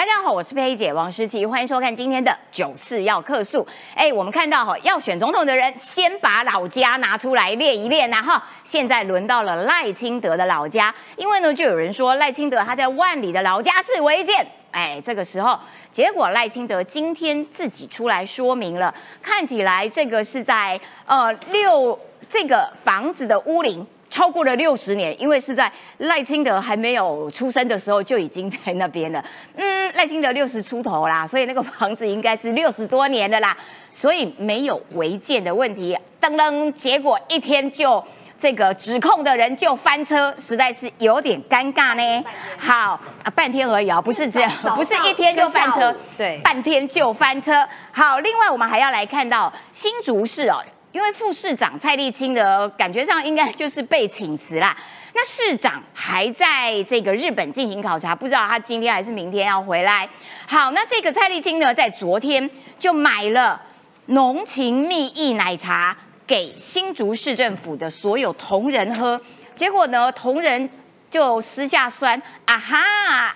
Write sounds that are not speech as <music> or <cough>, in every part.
大家好，我是佩姐王诗琪，欢迎收看今天的九四要客诉。哎，我们看到哈，要选总统的人先把老家拿出来练一练呐哈。现在轮到了赖清德的老家，因为呢，就有人说赖清德他在万里的老家是违建。哎，这个时候，结果赖清德今天自己出来说明了，看起来这个是在呃六这个房子的屋龄。超过了六十年，因为是在赖清德还没有出生的时候就已经在那边了。嗯，赖清德六十出头啦，所以那个房子应该是六十多年的啦，所以没有违建的问题。噔噔，结果一天就这个指控的人就翻车，实在是有点尴尬呢。好啊，半天而已啊，不是这样，不是一天就翻车，对，半天就翻车。好，另外我们还要来看到新竹市哦。因为副市长蔡立青的感觉上应该就是被请辞啦，那市长还在这个日本进行考察，不知道他今天还是明天要回来。好，那这个蔡立青呢，在昨天就买了浓情蜜意奶茶给新竹市政府的所有同仁喝，结果呢，同仁就私下酸啊哈，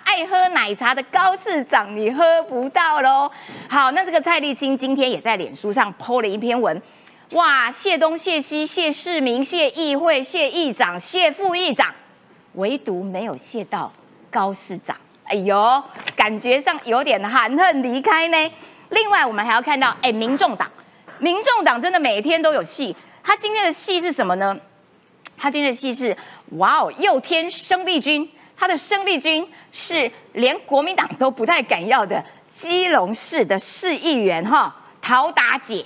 爱喝奶茶的高市长你喝不到喽。好，那这个蔡立青今天也在脸书上 po 了一篇文。哇！谢东、谢西、谢市民、谢议会、谢议长、谢副议长，唯独没有谢到高市长。哎呦，感觉上有点含恨离开呢。另外，我们还要看到，哎，民众党，民众党真的每天都有戏。他今天的戏是什么呢？他今天的戏是，哇哦，又添生力军。他的生力军是连国民党都不太敢要的基隆市的市议员哈，陶达姐。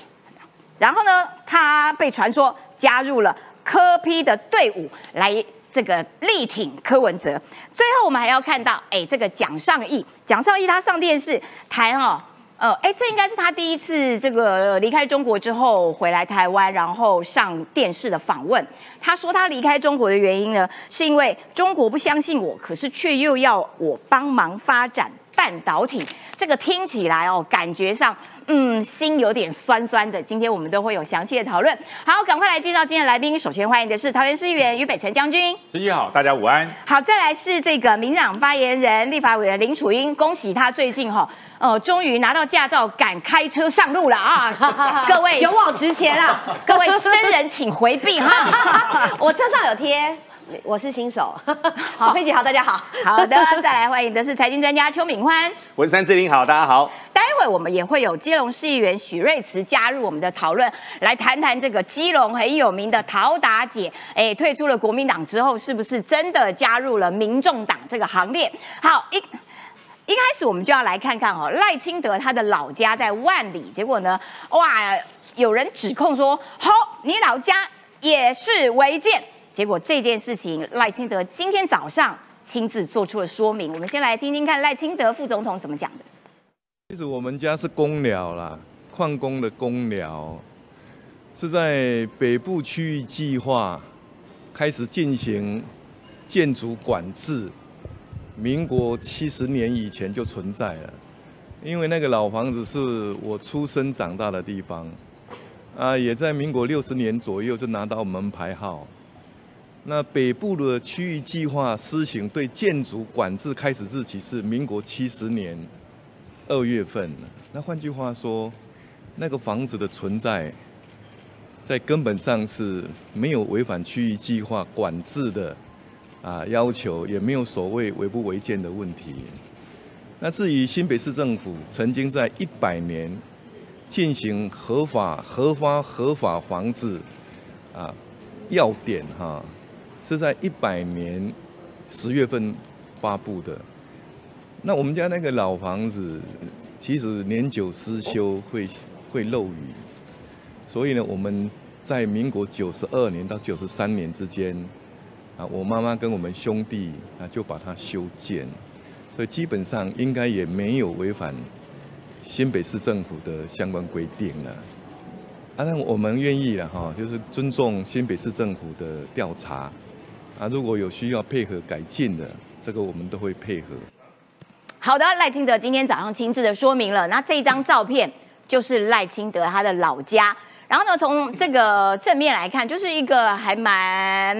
然后呢，他被传说加入了柯批的队伍，来这个力挺柯文哲。最后我们还要看到，哎，这个蒋尚义，蒋尚义他上电视谈哦，呃，哎，这应该是他第一次这个离开中国之后回来台湾，然后上电视的访问。他说他离开中国的原因呢，是因为中国不相信我，可是却又要我帮忙发展半导体。这个听起来哦，感觉上。嗯，心有点酸酸的。今天我们都会有详细的讨论。好，赶快来介绍今天的来宾。首先欢迎的是桃园市议员于北辰将军。十一好，大家午安。好，再来是这个民党发言人、立法委员林楚英。恭喜他最近哈，呃，终于拿到驾照，敢开车上路了啊！<laughs> 各位勇往直前啊！各位生人请回避哈。<laughs> <laughs> 我车上有贴。我是新手，<laughs> 好，佩姐好，大家好，好的，再来欢迎的是财经专家邱敏欢，我是三志玲，好，大家好。待会我们也会有基隆市议员许瑞慈加入我们的讨论，来谈谈这个基隆很有名的陶达姐，哎，退出了国民党之后，是不是真的加入了民众党这个行列？好，一一开始我们就要来看看哦，赖清德他的老家在万里，结果呢，哇，有人指控说，好，你老家也是违建。结果这件事情，赖清德今天早上亲自做出了说明。我们先来听听看赖清德副总统怎么讲的。其实我们家是公寮啦，矿工的公寮，是在北部区域计划开始进行建筑管制，民国七十年以前就存在了。因为那个老房子是我出生长大的地方，啊，也在民国六十年左右就拿到门牌号。那北部的区域计划施行对建筑管制开始日期是民国七十年二月份。那换句话说，那个房子的存在，在根本上是没有违反区域计划管制的啊要求，也没有所谓违不违建的问题。那至于新北市政府曾经在一百年进行合法、合法、合法房子啊要点哈。是在一百年十月份发布的。那我们家那个老房子，其实年久失修会会漏雨，所以呢，我们在民国九十二年到九十三年之间，啊，我妈妈跟我们兄弟啊就把它修建，所以基本上应该也没有违反新北市政府的相关规定了。啊，那我们愿意了哈，就是尊重新北市政府的调查。啊，如果有需要配合改进的，这个我们都会配合。好的，赖清德今天早上亲自的说明了，那这张照片就是赖清德他的老家。然后呢，从这个正面来看，就是一个还蛮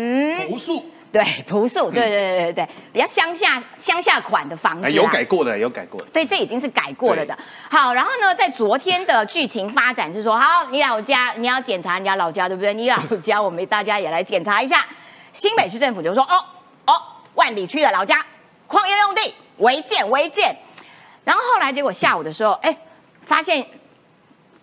朴素，对，朴素，对对对对对，比较乡下乡下款的房子、哎，有改过的，有改过的。对，这已经是改过了的。好，然后呢，在昨天的剧情发展是说，好，你老家你要检查人家老家，对不对？你老家，我们大家也来检查一下。新北市政府就说，哦哦，万里区的老家矿业用地违建违建。然后后来结果下午的时候，哎，发现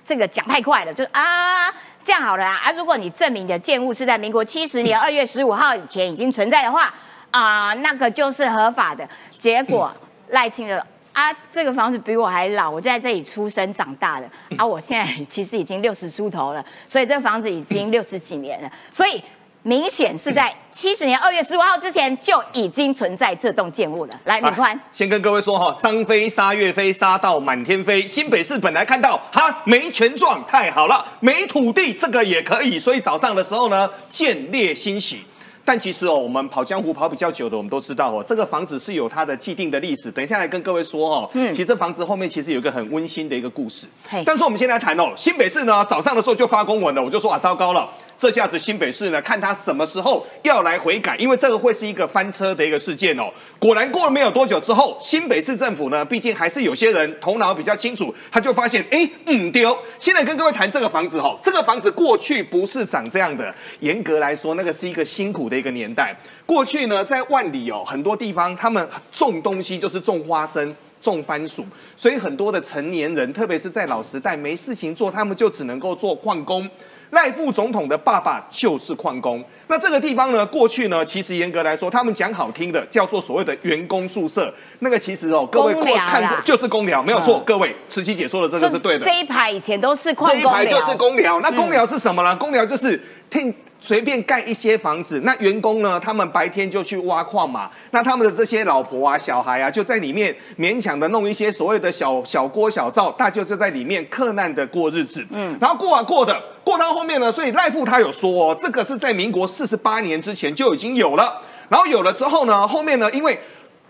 这个讲太快了，就啊。这样好了啊！如果你证明的建物是在民国七十年二月十五号以前已经存在的话，啊，那个就是合法的。结果赖清德啊，这个房子比我还老，我就在这里出生长大的啊，我现在其实已经六十出头了，所以这房子已经六十几年了，所以。明显是在七十年二月十五号之前就已经存在这栋建物了。来，敏宽，先跟各位说哈，张飞杀岳飞，杀到满天飞。新北市本来看到哈没权状，太好了，没土地这个也可以，所以早上的时候呢，建烈欣喜。但其实哦，我们跑江湖跑比较久的，我们都知道哦，这个房子是有它的既定的历史。等一下来跟各位说哦，嗯，其实这房子后面其实有一个很温馨的一个故事。但是我们先来谈哦，新北市呢早上的时候就发公文了，我就说啊，糟糕了。这下子新北市呢，看他什么时候要来悔改，因为这个会是一个翻车的一个事件哦。果然过了没有多久之后，新北市政府呢，毕竟还是有些人头脑比较清楚，他就发现，哎，嗯丢。现在跟各位谈这个房子哈，这个房子过去不是长这样的。严格来说，那个是一个辛苦的一个年代。过去呢，在万里哦，很多地方他们种东西就是种花生、种番薯，所以很多的成年人，特别是在老时代没事情做，他们就只能够做矿工。赖副总统的爸爸就是矿工。那这个地方呢，过去呢，其实严格来说，他们讲好听的叫做所谓的员工宿舍。那个其实哦，各位看过就是公寮，没有错。各位，慈禧姐说的这个是对的。这一排以前都是矿工这一排就是公寮。那公寮是什么呢？公寮就是听。随便盖一些房子，那员工呢？他们白天就去挖矿嘛。那他们的这些老婆啊、小孩啊，就在里面勉强的弄一些所谓的小小锅小灶，大家就在里面克难的过日子。嗯，然后过啊过的，过到后面呢，所以赖富他有说，哦，这个是在民国四十八年之前就已经有了。然后有了之后呢，后面呢，因为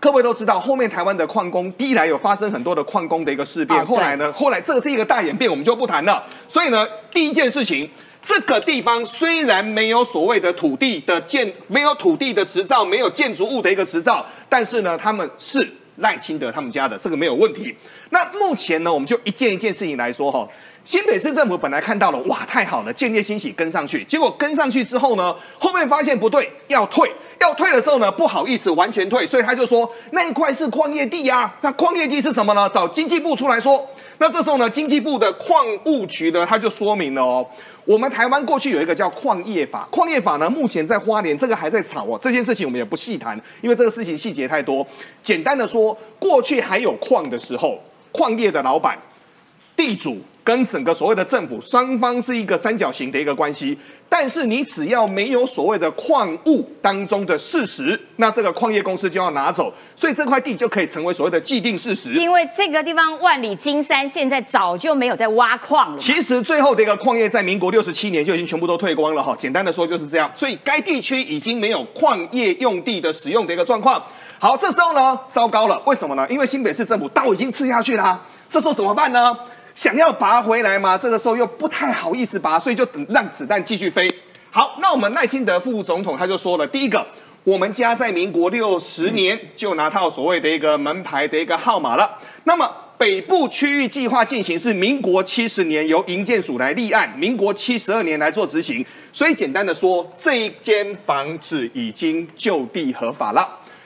各位都知道，后面台湾的矿工第一来有发生很多的矿工的一个事变，后来呢，后来这个是一个大演变，我们就不谈了。所以呢，第一件事情。这个地方虽然没有所谓的土地的建，没有土地的执照，没有建筑物的一个执照，但是呢，他们是赖清德他们家的，这个没有问题。那目前呢，我们就一件一件事情来说哈。新北市政府本来看到了，哇，太好了，建业欣喜跟上去，结果跟上去之后呢，后面发现不对，要退，要退的时候呢，不好意思完全退，所以他就说那一块是矿业地呀。那矿业地是什么呢？找经济部出来说。那这时候呢，经济部的矿务局呢，他就说明了哦。我们台湾过去有一个叫矿业法，矿业法呢，目前在花莲这个还在炒哦。这件事情我们也不细谈，因为这个事情细节太多。简单的说，过去还有矿的时候，矿业的老板、地主。跟整个所谓的政府双方是一个三角形的一个关系，但是你只要没有所谓的矿物当中的事实，那这个矿业公司就要拿走，所以这块地就可以成为所谓的既定事实。因为这个地方万里金山现在早就没有在挖矿了。其实最后的一个矿业在民国六十七年就已经全部都退光了哈。简单的说就是这样，所以该地区已经没有矿业用地的使用的一个状况。好，这时候呢，糟糕了，为什么呢？因为新北市政府刀已经刺下去了，这时候怎么办呢？想要拔回来吗？这个时候又不太好意思拔，所以就等让子弹继续飞。好，那我们赖清德副总统他就说了，第一个，我们家在民国六十年就拿到所谓的一个门牌的一个号码了。那么北部区域计划进行是民国七十年由营建署来立案，民国七十二年来做执行。所以简单的说，这一间房子已经就地合法了。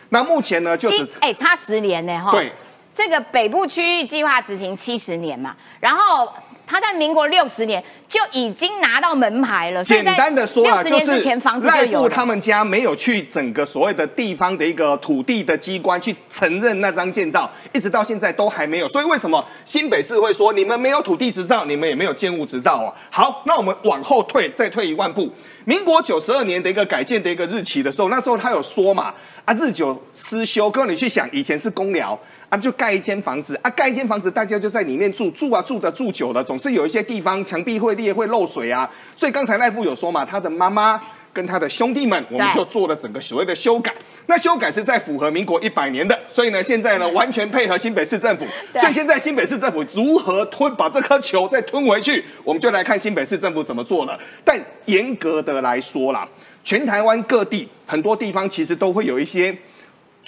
那目前呢，就只哎差十年呢哈。对。这个北部区域计划执行七十年嘛，然后他在民国六十年就已经拿到门牌了。简单的说啊，就是赖部他们家没有去整个所谓的地方的一个土地的机关去承认那张建造，一直到现在都还没有。所以为什么新北市会说你们没有土地执照，你们也没有建物执照啊？好，那我们往后退，再退一万步，民国九十二年的一个改建的一个日期的时候，那时候他有说嘛，啊日久失修，哥你去想，以前是公寮。啊，就盖一间房子啊，盖一间房子，大家就在里面住住啊，住的住久了，总是有一些地方墙壁会裂、会漏水啊。所以刚才赖部有说嘛，他的妈妈跟他的兄弟们，我们就做了整个所谓的修改。那修改是在符合民国一百年的，所以呢，现在呢完全配合新北市政府。所以现在新北市政府如何吞把这颗球再吞回去，我们就来看新北市政府怎么做了。但严格的来说啦。全台湾各地很多地方其实都会有一些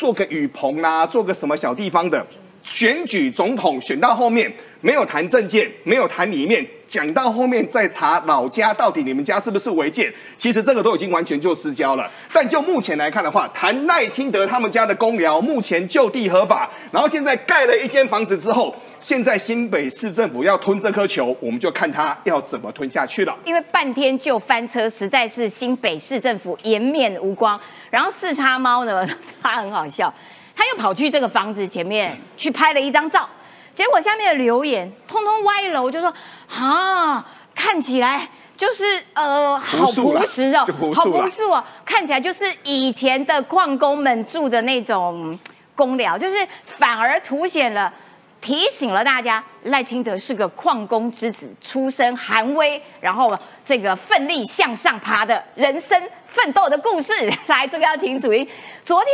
做个雨棚啦、做个什么小地方的。选举总统选到后面没有谈政见，没有谈里面，讲到后面再查老家到底你们家是不是违建，其实这个都已经完全就失交了。但就目前来看的话，谈赖清德他们家的公寮目前就地合法，然后现在盖了一间房子之后，现在新北市政府要吞这颗球，我们就看他要怎么吞下去了。因为半天就翻车，实在是新北市政府颜面无光。然后四叉猫呢，它很好笑。他又跑去这个房子前面去拍了一张照，结果下面的留言通通歪楼，就说啊，看起来就是呃，好朴实哦，<laughs> 好朴素哦，看起来就是以前的矿工们住的那种公寮，就是反而凸显了、提醒了大家，赖清德是个矿工之子，出身寒微，然后这个奋力向上爬的人生奋斗的故事。来，这个要请主音，昨天。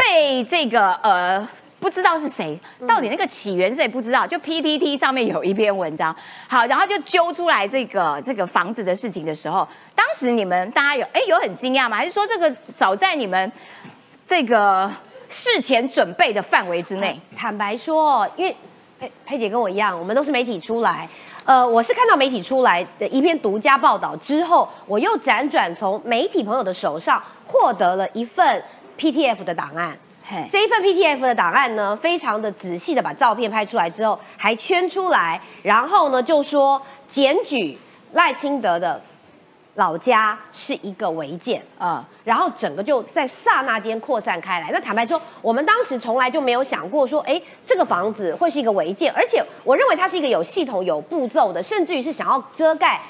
被这个呃不知道是谁，到底那个起源谁不知道？就 PTT 上面有一篇文章，好，然后就揪出来这个这个房子的事情的时候，当时你们大家有哎有很惊讶吗？还是说这个早在你们这个事前准备的范围之内？坦白说，因为佩佩姐跟我一样，我们都是媒体出来，呃，我是看到媒体出来的一篇独家报道之后，我又辗转从媒体朋友的手上获得了一份。PTF 的档案，这一份 PTF 的档案呢，非常的仔细的把照片拍出来之后，还圈出来，然后呢就说检举赖清德的老家是一个违建啊，然后整个就在刹那间扩散开来。那坦白说，我们当时从来就没有想过说，哎，这个房子会是一个违建，而且我认为它是一个有系统、有步骤的，甚至于是想要遮盖。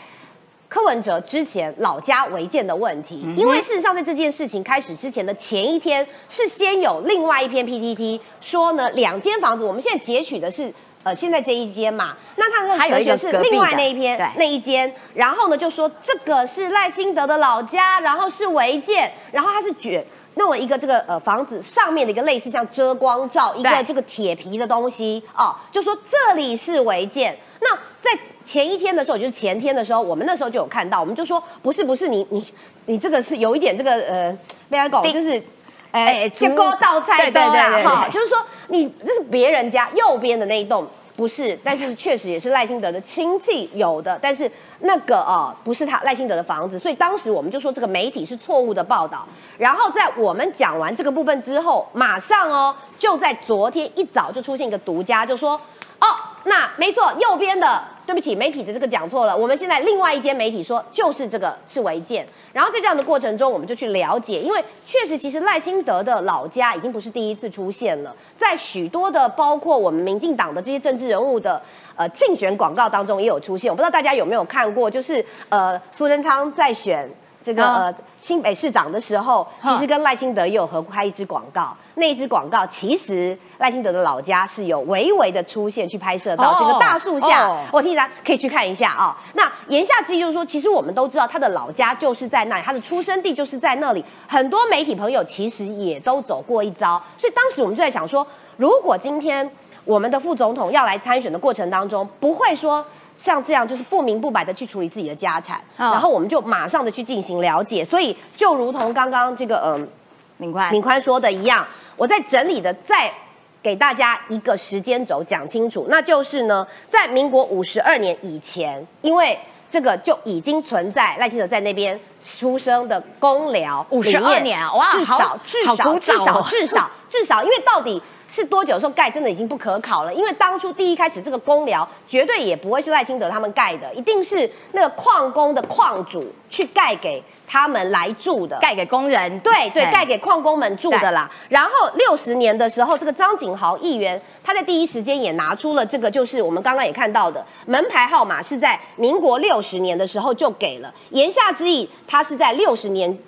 柯文哲之前老家违建的问题，因为事实上在这件事情开始之前的前一天，是先有另外一篇 PTT 说呢，两间房子，我们现在截取的是呃现在这一间嘛，那他的哲学是另外那一篇那一间，然后呢就说这个是赖清德的老家，然后是违建，然后他是卷弄了一个这个呃房子上面的一个类似像遮光罩一个这个铁皮的东西哦，就说这里是违建。那在前一天的时候，就是前天的时候，我们那时候就有看到，我们就说不是不是你你你这个是有一点这个呃，被他搞就是，哎，就勾倒菜的哈，就是说你这是别人家右边的那一栋不是，但是确实也是赖清德的亲戚有的，但是那个啊不是他赖清德的房子，所以当时我们就说这个媒体是错误的报道。然后在我们讲完这个部分之后，马上哦就在昨天一早就出现一个独家，就说。哦，那没错，右边的，对不起，媒体的这个讲错了。我们现在另外一间媒体说就是这个是违建，然后在这样的过程中，我们就去了解，因为确实其实赖清德的老家已经不是第一次出现了，在许多的包括我们民进党的这些政治人物的呃竞选广告当中也有出现。我不知道大家有没有看过，就是呃苏贞昌在选。这个呃新北市长的时候，其实跟赖清德也有合拍一支广告。那一支广告其实赖清德的老家是有微微的出现，去拍摄到这个大树下。我提醒大家可以去看一下啊。那言下之意就是说，其实我们都知道他的老家就是在那里，他的出生地就是在那里。很多媒体朋友其实也都走过一遭，所以当时我们就在想说，如果今天我们的副总统要来参选的过程当中，不会说。像这样就是不明不白的去处理自己的家产，然后我们就马上的去进行了解。所以就如同刚刚这个嗯，敏宽敏宽说的一样，我在整理的再给大家一个时间轴讲清楚，那就是呢，在民国五十二年以前，因为这个就已经存在赖清德在那边出生的公寮五十二年哇，至少至少至少至少至少，因为到底。是多久的时候盖，真的已经不可考了。因为当初第一开始这个公寮绝对也不会是赖清德他们盖的，一定是那个矿工的矿主去盖给他们来住的，盖给工人。对对，盖给矿工们住的啦。然后六十年的时候，这个张景豪议员他在第一时间也拿出了这个，就是我们刚刚也看到的门牌号码，是在民国六十年的时候就给了。言下之意，他是在六十年。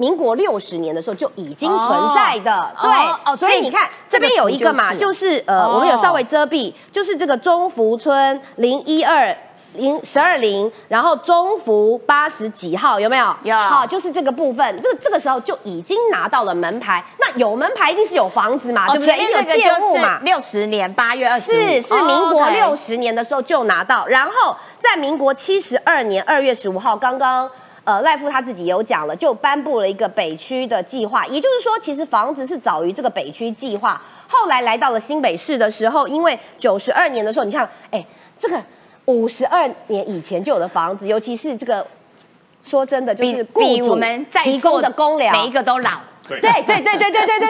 民国六十年的时候就已经存在的，对，哦所以你看这边有一个嘛，就是呃，我们有稍微遮蔽，就是这个中福村零一二零十二零，然后中福八十几号有没有？有，好，就是这个部分，这这个时候就已经拿到了门牌。那有门牌一定是有房子嘛，对不对？有建物嘛。六十年八月二十是是民国六十年的时候就拿到，然后在民国七十二年二月十五号刚刚。呃赖夫他自己有讲了，就颁布了一个北区的计划，也就是说，其实房子是早于这个北区计划，后来来到了新北市的时候，因为九十二年的时候，你像哎这个五十二年以前就有的房子，尤其是这个说真的就是雇主们在提供的公粮，每一个都老，对。对对对对对对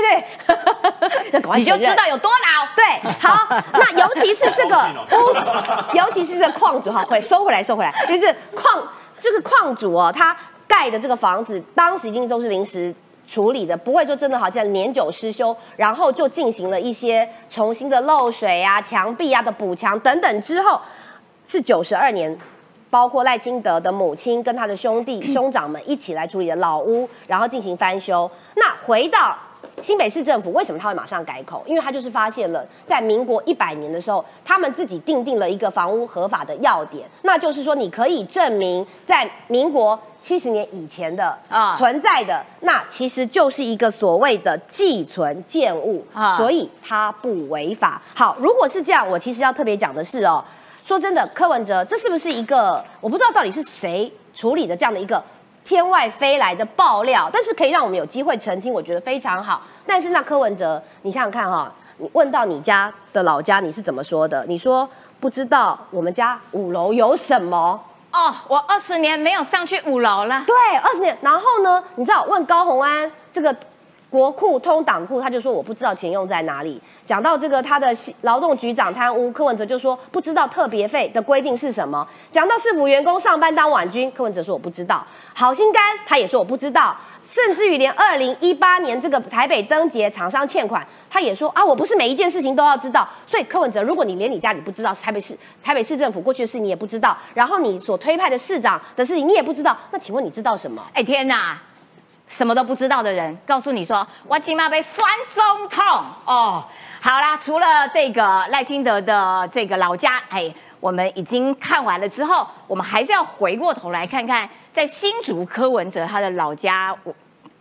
对 <laughs> 你就知道有多老。对，好，那尤其是这个 <laughs> 屋，尤其是这个矿主哈，会收回来收回来，就是矿这个矿主哦，他盖的这个房子，当时一定都是临时处理的，不会说真的好像年久失修，然后就进行了一些重新的漏水啊、墙壁啊的补墙等等之后，是九十二年。包括赖清德的母亲跟他的兄弟兄长们一起来处理的老屋，然后进行翻修。那回到新北市政府，为什么他会马上改口？因为他就是发现了，在民国一百年的时候，他们自己定定了一个房屋合法的要点，那就是说，你可以证明在民国七十年以前的啊存在的，那其实就是一个所谓的寄存建物，啊所以它不违法。好，如果是这样，我其实要特别讲的是哦，说真的，柯文哲这是不是一个我不知道到底是谁处理的这样的一个天外飞来的爆料？但是可以让我们有机会澄清，我觉得非常好。但是那柯文哲，你想想看哈、你问到你家的老家，你是怎么说的？你说不知道我们家五楼有什么？哦，我二十年没有上去五楼了。对，二十年。然后呢，你知道问高红安这个国库通党库，他就说我不知道钱用在哪里。讲到这个他的劳动局长贪污，柯文哲就说不知道特别费的规定是什么。讲到市府员工上班当晚军，柯文哲说我不知道。好心肝他也说我不知道。甚至于连二零一八年这个台北灯节厂商欠款，他也说啊，我不是每一件事情都要知道。所以柯文哲，如果你连你家你不知道，台北市台北市政府过去的事你也不知道，然后你所推派的市长的事情你也不知道，那请问你知道什么？哎天哪，什么都不知道的人，告诉你说我今妈被酸中痛哦。好啦，除了这个赖清德的这个老家，哎，我们已经看完了之后，我们还是要回过头来看看，在新竹柯文哲他的老家，我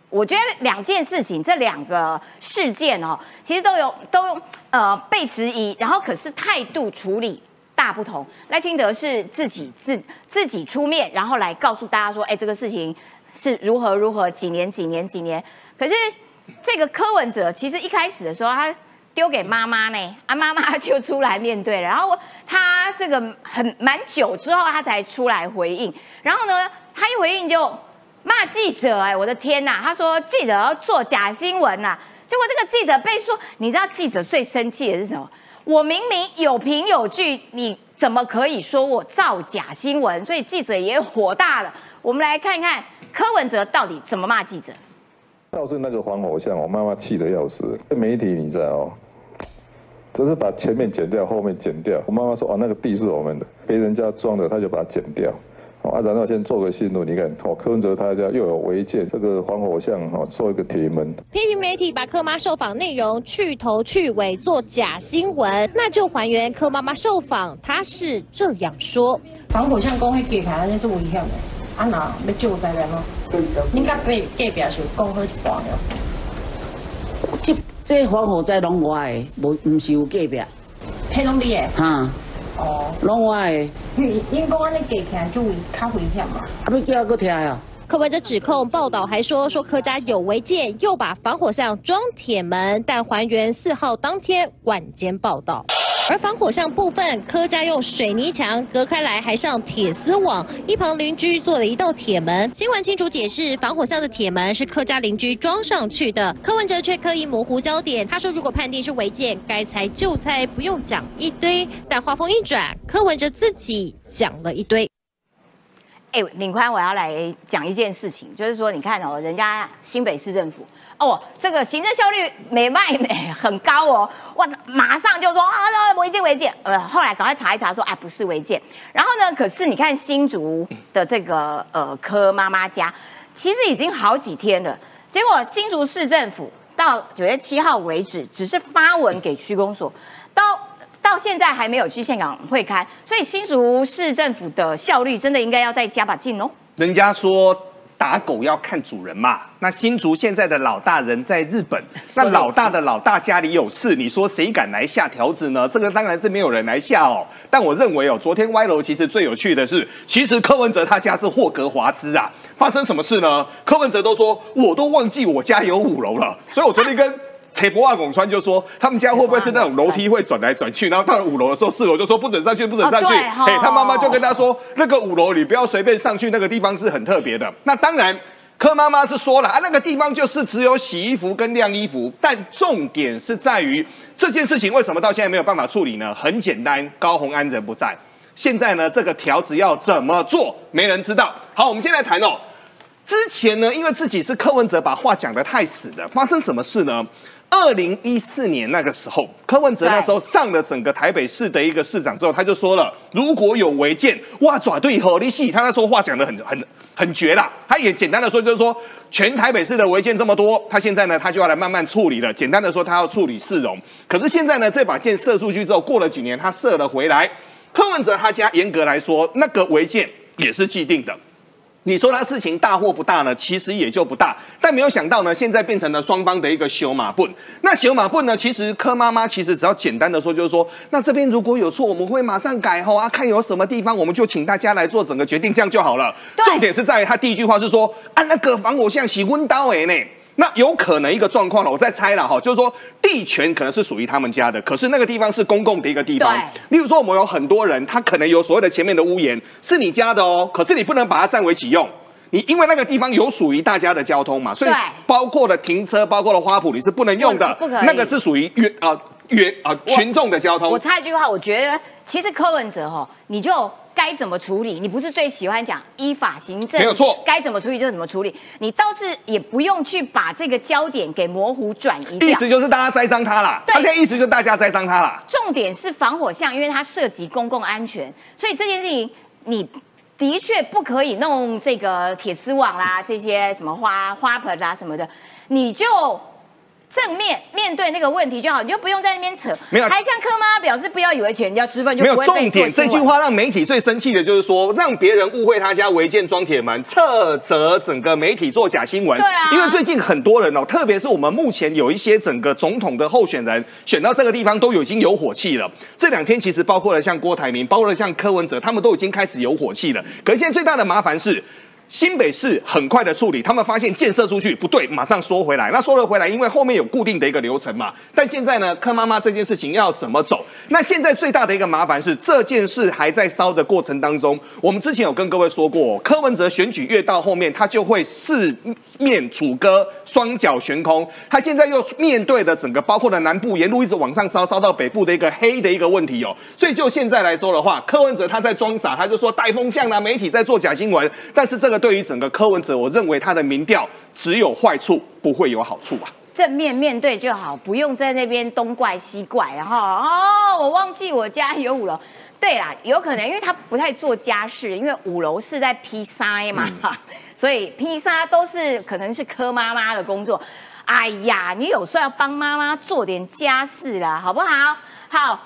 我觉得两件事情，这两个事件哦，其实都有都呃被质疑，然后可是态度处理大不同。赖清德是自己自自己出面，然后来告诉大家说，哎，这个事情是如何如何，几年几年几年。可是这个柯文哲其实一开始的时候，他丢给妈妈呢，<laughs> 啊，妈妈就出来面对了，然后他这个很蛮久之后，他才出来回应，然后呢，他一回应就骂记者，哎，我的天呐，他说记者要做假新闻呐、结果这个记者被说，你知道记者最生气的是什么？我明明有凭有据，你怎么可以说我造假新闻？所以记者也火大了。我们来看看柯文哲到底怎么骂记者。倒是那个黄偶像，我妈妈气得要死。媒体你知道哦，只是把前面剪掉，后面剪掉。我妈妈说：“哦，那个地是我们的，别人家装的，他就把它剪掉。”哦，啊，然后先做个新闻，你看，哦，柯文哲他家又有违建，这个黄偶像哦，做一个铁门，批评媒体把柯妈受访内容去头去尾做假新闻，那就还原柯妈妈受访，她是这样说。防火巷讲迄架起安尼做一样的，啊那要救灾人咯。恁甲隔隔壁是有讲好一半了。这这防火灾拢我的，无毋是有隔壁，迄拢你的，哈，哦，拢我的，因因讲安尼隔起来就会较危险嘛。啊要叫我听啊。柯文哲指控报道还说说柯家有违建，又把防火巷装铁门，但还原四号当天晚间报道。而防火巷部分，柯家用水泥墙隔开来，还上铁丝网，一旁邻居做了一道铁门。新闻清楚解释，防火巷的铁门是柯家邻居装上去的。柯文哲却刻意模糊焦点，他说如果判定是违建，该拆就拆，不用讲一堆。但话锋一转，柯文哲自己讲了一堆。哎，敏宽，我要来讲一件事情，就是说，你看哦，人家新北市政府哦，这个行政效率没卖美 <laughs> 很高哦，哇，马上就说啊，那违建违建，呃，后来赶快查一查说，哎，不是违建。然后呢，可是你看新竹的这个呃柯妈妈家，其实已经好几天了，结果新竹市政府到九月七号为止，只是发文给区公所，到。到现在还没有去现场会刊，所以新竹市政府的效率真的应该要再加把劲哦。人家说打狗要看主人嘛。那新竹现在的老大人在日本，<laughs> 那老大的老大家里有事，你说谁敢来下条子呢？这个当然是没有人来下哦。但我认为哦，昨天歪楼其实最有趣的是，其实柯文哲他家是霍格华兹啊。发生什么事呢？柯文哲都说我都忘记我家有五楼了，所以我昨天跟。扯博二拱川就说，他们家会不会是那种楼梯会转来转去？然后到了五楼的时候，四楼就说不准上去，不准上去。哎，他妈妈就跟他说，那个五楼你不要随便上去，那个地方是很特别的。那当然，柯妈妈是说了啊，那个地方就是只有洗衣服跟晾衣服。但重点是在于这件事情为什么到现在没有办法处理呢？很简单，高鸿安人不在。现在呢，这个条子要怎么做，没人知道。好，我们先来谈哦。之前呢，因为自己是柯文哲，把话讲得太死了，发生什么事呢？二零一四年那个时候，柯文哲那时候上了整个台北市的一个市长之后，他就说了，如果有违建，哇，爪对合力系，他那时候话讲的很很很绝啦。他也简单的说，就是说全台北市的违建这么多，他现在呢，他就要来慢慢处理了。简单的说，他要处理市容。可是现在呢，这把箭射出去之后，过了几年，他射了回来。柯文哲他家严格来说，那个违建也是既定的。你说他事情大或不大呢？其实也就不大，但没有想到呢，现在变成了双方的一个修马棍。那修马棍呢？其实柯妈妈其实只要简单的说，就是说，那这边如果有错，我们会马上改吼啊，看有什么地方，我们就请大家来做整个决定，这样就好了。重点是在于他第一句话是说，啊，那个防火像洗温刀诶呢。那有可能一个状况了，我再猜了哈，就是说地权可能是属于他们家的，可是那个地方是公共的一个地方。例如说，我们有很多人，他可能有所谓的前面的屋檐是你家的哦，可是你不能把它占为己用，你因为那个地方有属于大家的交通嘛，所以包括了停车，包括了花圃，你是不能用的，那个是属于约啊约啊群众的交通。我插一句话，我觉得其实柯文哲哈，你就。该怎么处理？你不是最喜欢讲依法行政？没有错，该怎么处理就怎么处理。你倒是也不用去把这个焦点给模糊转移。意思就是大家栽赃他了。他现在意思就是大家栽赃他了。重点是防火巷，因为它涉及公共安全，所以这件事情你的确不可以弄这个铁丝网啦，这些什么花花盆啦什么的，你就。正面面对那个问题就好，你就不用在那边扯。没有，还像柯妈表示不要以为请人家吃饭就没有重点。这句话让媒体最生气的就是说，让别人误会他家违建装铁门，斥责整个媒体做假新闻。对啊，因为最近很多人哦，特别是我们目前有一些整个总统的候选人选到这个地方都已经有火气了。这两天其实包括了像郭台铭，包括了像柯文哲，他们都已经开始有火气了。可是现在最大的麻烦是。新北市很快的处理，他们发现建设出去不对，马上缩回来。那缩了回来，因为后面有固定的一个流程嘛。但现在呢，柯妈妈这件事情要怎么走？那现在最大的一个麻烦是，这件事还在烧的过程当中。我们之前有跟各位说过，柯文哲选举越到后面，他就会四面楚歌，双脚悬空。他现在又面对的整个包括了南部沿路一直往上烧，烧到北部的一个黑的一个问题哦。所以就现在来说的话，柯文哲他在装傻，他就说带风向啊，媒体在做假新闻。但是这个。对于整个柯文哲，我认为他的民调只有坏处，不会有好处啊。正面面对就好，不用在那边东怪西怪，然后哦，我忘记我家有五楼。对啦，有可能因为他不太做家事，因为五楼是在披沙嘛，所以披沙都是可能是柯妈妈的工作。哎呀，你有时候要帮妈妈做点家事啦，好不好？好，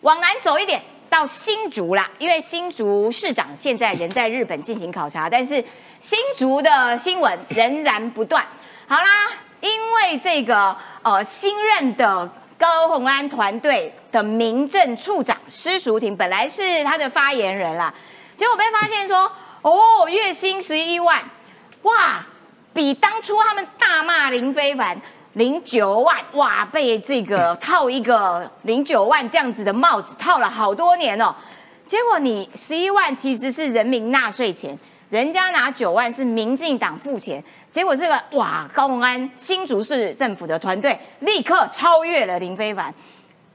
往南走一点。到新竹啦，因为新竹市长现在人在日本进行考察，但是新竹的新闻仍然不断。好啦，因为这个呃新任的高鸿安团队的民政处长施淑婷，本来是他的发言人啦，结果被发现说，哦，月薪十一万，哇，比当初他们大骂林非凡。零九万哇，被这个套一个零九万这样子的帽子套了好多年哦。结果你十一万其实是人民纳税钱，人家拿九万是民进党付钱。结果这个哇，高鸿安新竹市政府的团队立刻超越了林非凡。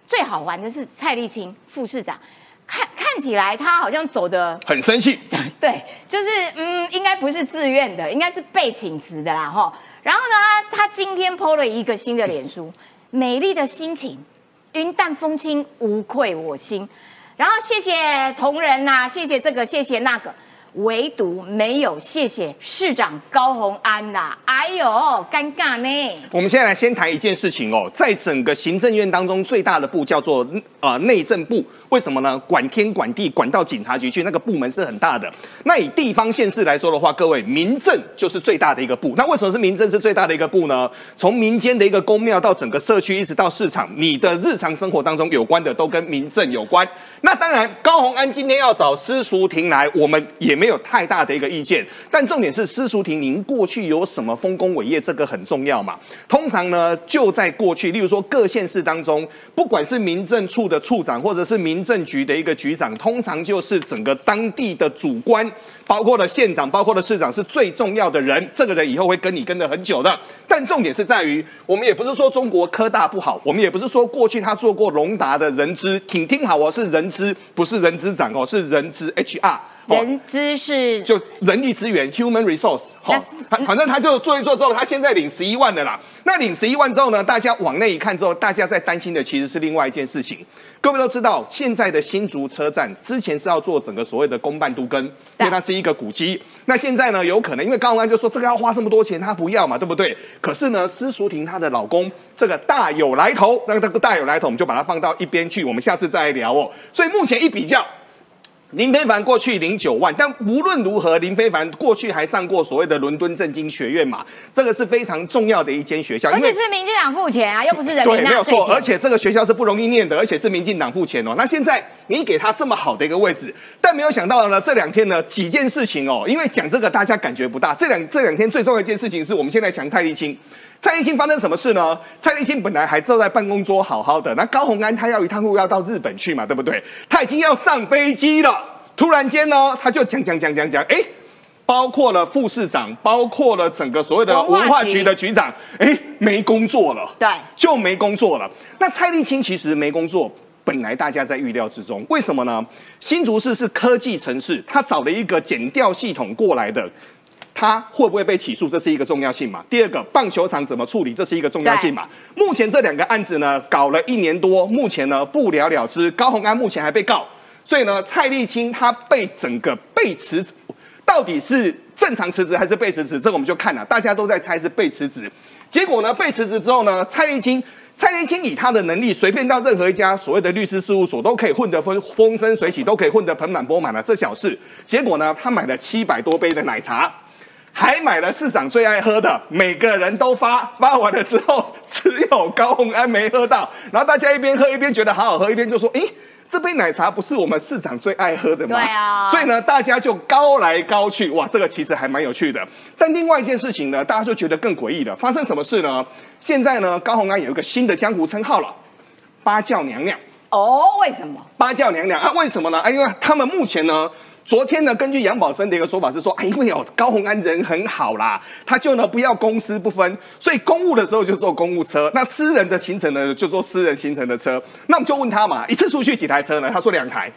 最好玩的是蔡立青副市长，看看起来他好像走的很生气，<laughs> 对，就是嗯，应该不是自愿的，应该是被请辞的啦哈。然后呢，他今天 PO 了一个新的脸书，美丽的心情，云淡风轻，无愧我心。然后谢谢同仁呐，谢谢这个，谢谢那个。唯独没有谢谢市长高红安呐。哎呦，尴尬呢。我们现在来先谈一件事情哦，在整个行政院当中，最大的部叫做呃内政部。为什么呢？管天管地，管到警察局去，那个部门是很大的。那以地方县市来说的话，各位，民政就是最大的一个部。那为什么是民政是最大的一个部呢？从民间的一个公庙到整个社区，一直到市场，你的日常生活当中有关的都跟民政有关。那当然，高鸿安今天要找施淑婷来，我们也没有太大的一个意见。但重点是施淑婷，您过去有什么丰功伟业，这个很重要嘛？通常呢，就在过去，例如说各县市当中，不管是民政处的处长，或者是民政局的一个局长，通常就是整个当地的主官，包括了县长，包括了市长，是最重要的人。这个人以后会跟你跟的很久的。但重点是在于，我们也不是说中国科大不好，我们也不是说过去他做过龙达的人资，挺听好哦，是人资，不是人资长哦，是人资 HR。人资是就人力资源 （human resource） 好，反正他就做一做之后，他现在领十一万的啦。那领十一万之后呢，大家往内一看之后，大家在担心的其实是另外一件事情。各位都知道，现在的新竹车站之前是要做整个所谓的公办都跟，因为它是一个古迹。那现在呢，有可能因为高鸿安就说这个要花这么多钱，他不要嘛，对不对？可是呢，施淑婷她的老公这个大有来头，那个大有来头，我们就把它放到一边去，我们下次再来聊哦。所以目前一比较。林非凡过去零九万，但无论如何，林非凡过去还上过所谓的伦敦政经学院嘛，这个是非常重要的一间学校，而且是民进党付钱啊，又不是人民对，没有错，而且这个学校是不容易念的，而且是民进党付钱哦。那现在你给他这么好的一个位置，但没有想到呢，这两天呢几件事情哦，因为讲这个大家感觉不大，这两这两天最重要一件事情是我们现在讲蔡立青。蔡立青发生什么事呢？蔡立青本来还坐在办公桌好好的，那高鸿安他要一趟路要到日本去嘛，对不对？他已经要上飞机了，突然间呢，他就讲讲讲讲讲，哎，包括了副市长，包括了整个所谓的文化局局的局长，哎，没工作了，对就没工作了。那蔡立青其实没工作。本来大家在预料之中，为什么呢？新竹市是科技城市，他找了一个减调系统过来的，他会不会被起诉，这是一个重要性嘛。第二个，棒球场怎么处理，这是一个重要性嘛。目前这两个案子呢，搞了一年多，目前呢不了了之。高鸿安目前还被告，所以呢，蔡立青他被整个被辞职，到底是正常辞职还是被辞职，这个我们就看了，大家都在猜是被辞职。结果呢，被辞职之后呢，蔡立青。蔡立青以他的能力，随便到任何一家所谓的律师事务所都可以混得风风生水起，都可以混得盆满钵满了，这小事。结果呢，他买了七百多杯的奶茶，还买了市长最爱喝的，每个人都发，发完了之后，只有高洪安没喝到。然后大家一边喝一边觉得好好喝，一边就说：“诶，这杯奶茶不是我们市长最爱喝的吗？”对啊所以呢，大家就高来高去，哇，这个其实还蛮有趣的。但另外一件事情呢，大家就觉得更诡异了。发生什么事呢？现在呢，高洪安有一个新的江湖称号了，八教娘娘。哦，为什么？八教娘娘啊？为什么呢？啊，因为他们目前呢，昨天呢，根据杨宝珍的一个说法是说，哎，因为哦，高鸿安人很好啦，他就呢不要公私不分，所以公务的时候就坐公务车，那私人的行程呢就坐私人行程的车。那我们就问他嘛，一次出去几台车呢？他说两台。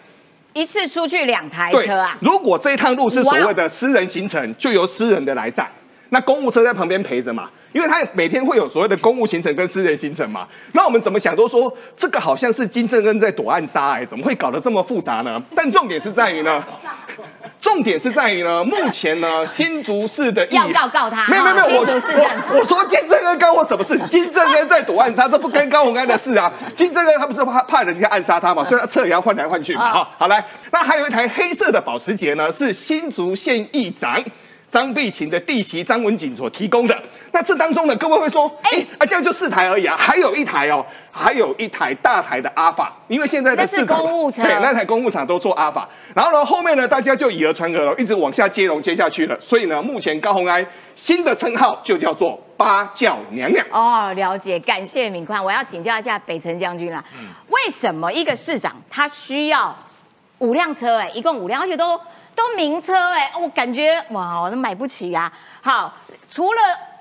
一次出去两台车啊？如果这一趟路是所谓的私人行程，就由私人的来载，那公务车在旁边陪着嘛。因为他每天会有所谓的公务行程跟私人行程嘛，那我们怎么想都说这个好像是金正恩在躲暗杀哎，怎么会搞得这么复杂呢？但重点是在于呢，重点是在于呢，目前呢新竹市的议要告告他没有没有没有，我我我说金正恩干我什么事？金正恩在躲暗杀，这不跟高鸿安的事啊。金正恩他不是怕怕人家暗杀他嘛，所以他车也要换来换去嘛。好，好来，那还有一台黑色的保时捷呢，是新竹县议长。张碧琴的弟媳张文锦所提供的，那这当中呢，各位会说，哎、啊，这样就四台而已啊，还有一台哦，还有一台大台的阿法，因为现在的是市场公务车。对，那台公务厂都做阿法，然后呢，后面呢，大家就以讹传讹了，一直往下接龙接下去了，所以呢，目前高红安新的称号就叫做八教娘娘。哦，了解，感谢敏宽。我要请教一下北辰将军啦，为什么一个市长他需要五辆车、哎，一共五辆，而且都都名车、哎，我感觉哇，我都买不起啊。好，除了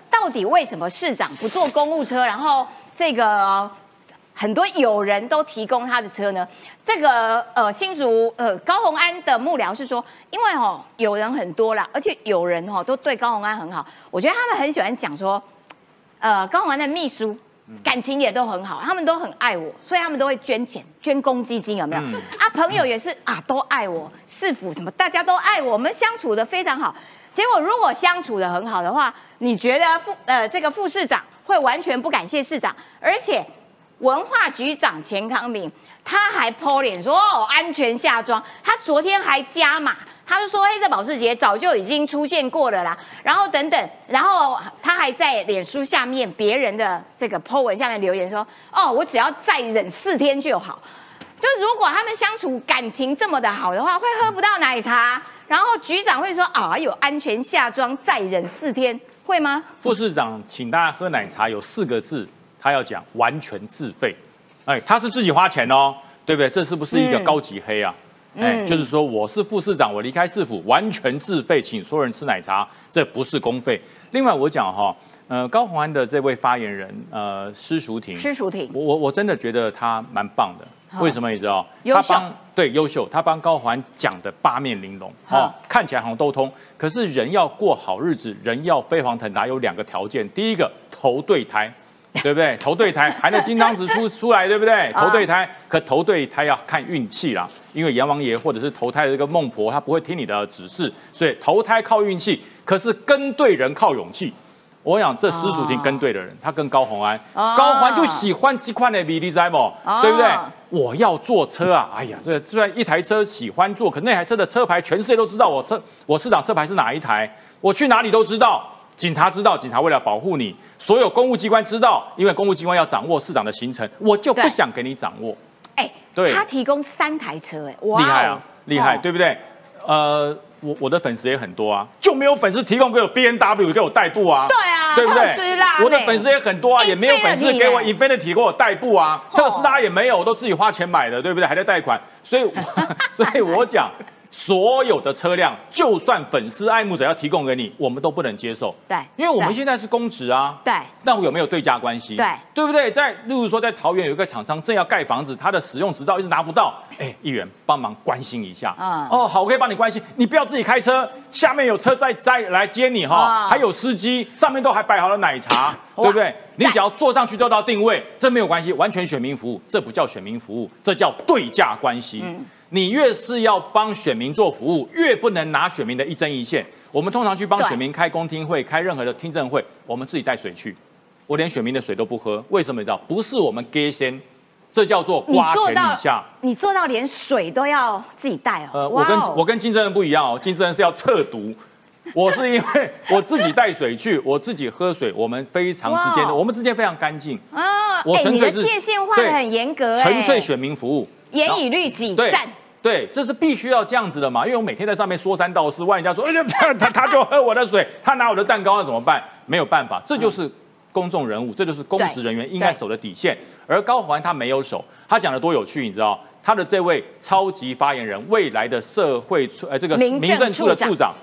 到底为什么市长不坐公务车，然后这个很多友人都提供他的车呢？这个呃新竹呃高鸿安的幕僚是说，因为哦友人很多啦，而且友人哦都对高鸿安很好，我觉得他们很喜欢讲说。呃，高鸿安的秘书感情也都很好，他们都很爱我，所以他们都会捐钱、捐公积金，有没有？嗯啊，朋友也是啊，都爱我，市府什么大家都爱我，我们相处的非常好。结果如果相处的很好的话，你觉得副呃这个副市长会完全不感谢市长，而且文化局长钱康明他还抛脸说哦安全下装，他昨天还加码，他就说黑色保时捷早就已经出现过了啦，然后等等，然后他还在脸书下面别人的这个 po 文下面留言说哦我只要再忍四天就好。就是如果他们相处感情这么的好的话，会喝不到奶茶，然后局长会说啊有安全下装再忍四天，会吗？副市长请大家喝奶茶有四个字，他要讲完全自费，哎，他是自己花钱哦，对不对？这是不是一个嗯高级黑啊？哎，嗯就是说我是副市长，我离开市府完全自费，请所有人吃奶茶，这不是公费。另外我讲哈，呃，高鸿安的这位发言人，呃，施淑婷，施淑婷我我我真的觉得他蛮棒的。好为什么你知道？他帮对优秀，他帮高鸿安讲的八面玲珑，哦，看起来好像都通。可是人要过好日子，人要飞黄腾达，有两个条件。第一个投对胎，<laughs> 对不对？投对胎，含了金汤匙出 <laughs> 出来，对不对？啊投对胎，可投对胎要看运气啦，因为阎王爷或者是投胎的这个孟婆，她不会听你的指示，所以投胎靠运气，可是跟对人靠勇气。我想这施淑婷跟对的人，他跟高鸿安，哦高鸿安就喜欢这款的比你知道不？哦对不对？我要坐车啊！哎呀，这虽然一台车喜欢坐，可那台车的车牌全世界都知道我车我市长车牌是哪一台，我去哪里都知道。警察知道，警察为了保护你，所有公务机关知道，因为公务机关要掌握市长的行程，我就不想给你掌握。哎，对他提供三台车，哎，厉害啊，厉害，哦对不对？呃，我我的粉丝也很多啊，就没有粉丝提供给我 B N W 给我代步啊，对啊对不对特斯拉？我的粉丝也很多啊，也没有粉丝给我 Infinity 给我代步啊，哦特斯拉也没有，我都自己花钱买的，对不对？还在贷款，所以我 <laughs> 所以我讲。所有的车辆，就算粉丝爱慕者要提供给你，我们都不能接受。对因为我们现在是公职啊。对那我有没有对价关系？对对不对？在例如说，在桃园有一个厂商正要盖房子，他的使用执照一直拿不到，哎，议员帮忙关心一下。嗯哦，好，我可以帮你关心，你不要自己开车，下面有车在再来接你哈，哦还有司机，上面都还摆好了奶茶，<laughs> 对不对？你只要坐上去就到定位，这没有关系，完全选民服务，这不叫选民服务，这叫对价关系。嗯你越是要帮选民做服务，越不能拿选民的一针一线。我们通常去帮对选民开公听会、开任何的听证会，我们自己带水去，我连选民的水都不喝，为什么你知道？不是我们给先，这叫做你瓜田李下。你做到连水都要自己带哦。呃，我跟我跟金正恩不一样哦，金正恩是要测毒，我是因为我自己带水去，<laughs> 我自己喝水，我们非常之间的，我们之间非常干净，啊，哎，我纯粹是你的界限画的对很严格，哎纯粹选民服务，严以律己，对赞。对，这是必须要这样子的嘛，因为我每天在上面说三道四，万一人家说，哎呀，<laughs> 他他他就喝我的水，他拿我的蛋糕，那怎么办？没有办法，这就是公众人物，这就是公职人员应该守的底线。而高鸿安他没有守，他讲的多有趣，你知道？他的这位超级发言人，未来的社会处呃这个民政处的处长处长，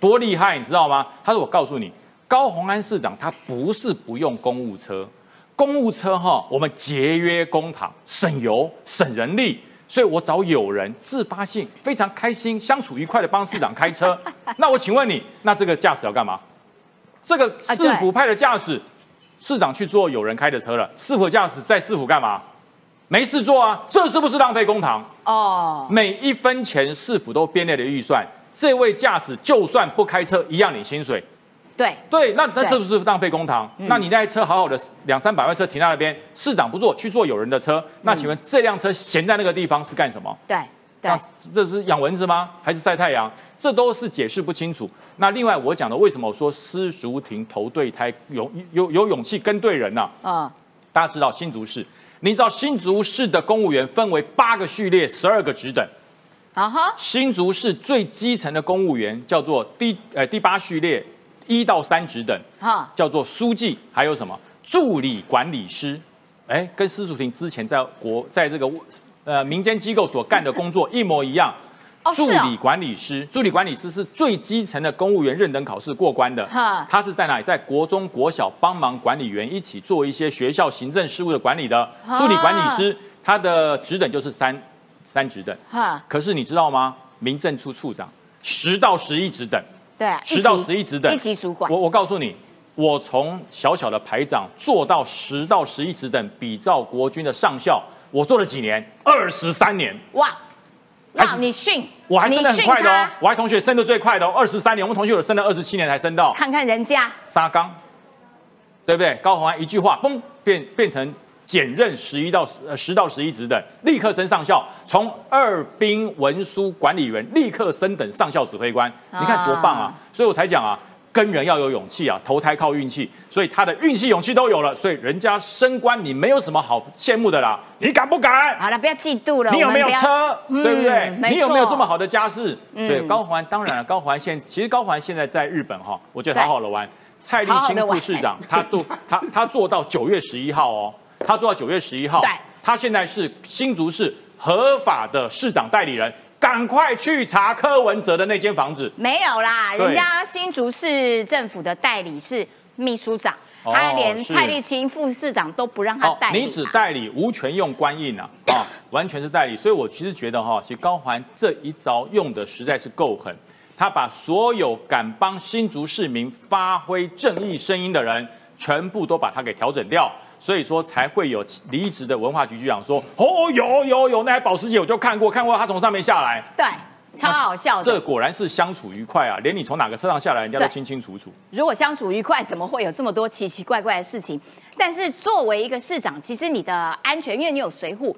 多厉害，你知道吗？他说：“我告诉你，高鸿安市长他不是不用公务车，公务车哈，我们节约公帑、省油、省人力，所以我找友人自发性非常开心、相处愉快的帮市长开车。<laughs> 那我请问你，那这个驾驶要干嘛？这个啊市府派的驾驶，市长去坐友人开的车了，市府驾驶在市府干嘛？没事做啊，这是不是浪费公堂？哦，每一分钱市府都编列了预算，这位驾驶就算不开车，一样领薪水。对，对，那那对这不是浪费公帑？嗯那你那台车好好的两三百万车停在那边，市长不坐，去坐有人的车，那请问这辆车闲在那个地方是干什么？对，对那，这是养蚊子吗？还是晒太阳？这都是解释不清楚。那另外我讲的，为什么我说施淑婷投对胎有有有勇气跟对人呢、嗯，大家知道新竹市，你知道新竹市的公务员分为八个序列，十二个职等。啊哈，新竹市最基层的公务员叫做第呃第八序列一到三职等，哈，叫做书记，还有什么助理管理师，哎，跟施淑婷之前在国在这个呃民间机构所干的工作 <laughs> 一模一样。助理管理师，助理管理师是最基层的公务员认等考试过关的哈。他是在哪里？在国中、国小帮忙管理员一起做一些学校行政事务的管理的啊助理管理师，他的职等就是三三职等。哈，可是你知道吗？民政处处长十到十一职等，对啊，十到十一职等一级主管我，我告诉你，我从小小的排长做到十到十一职等，比照国军的上校，我做了几年？二十三年。哇哇，还你训，我还升得很快的哦我还同学升得最快的哦，二十三年，我们同学有升了二十七年才升到看看人家，沙冈，对不对？高鸿安一句话，嘣，变变成减任十一到呃十到十一职等，立刻升上校，从二兵文书管理员立刻升等上校指挥官，你看多棒啊啊！所以我才讲啊。跟人要有勇气啊，投胎靠运气，所以他的运气、勇气都有了，所以人家升官你没有什么好羡慕的啦，你敢不敢？好了，不要嫉妒了。你有没有车，嗯对不对？你有没有错这么好的家世？嗯所以高环当然了，高环现其实高环现在在日本哈，我觉得好好的玩。蔡立青好好地玩副市长，他做他他做到九月十一号哦，他做到九月十一号对，他现在是新竹市合法的市长代理人，赶快去查柯文哲的那间房子。没有啦，人家新竹市政府的代理是秘书长，哦他连蔡立青副市长都不让他代理、啊你只代理无权用官印啊，啊，完全是代理。所以我其实觉得哈，其实高环这一招用的实在是够狠，他把所有敢帮新竹市民发挥正义声音的人，全部都把他给调整掉。所以说才会有离职的文化局局长说，哦，有有有，那台保时捷我就看过，看过他从上面下来，对，超好笑的。这果然是相处愉快啊，连你从哪个车上下来，人家都清清楚楚。如果相处愉快，怎么会有这么多奇奇怪怪的事情？但是作为一个市长，其实你的安全，因为你有随护，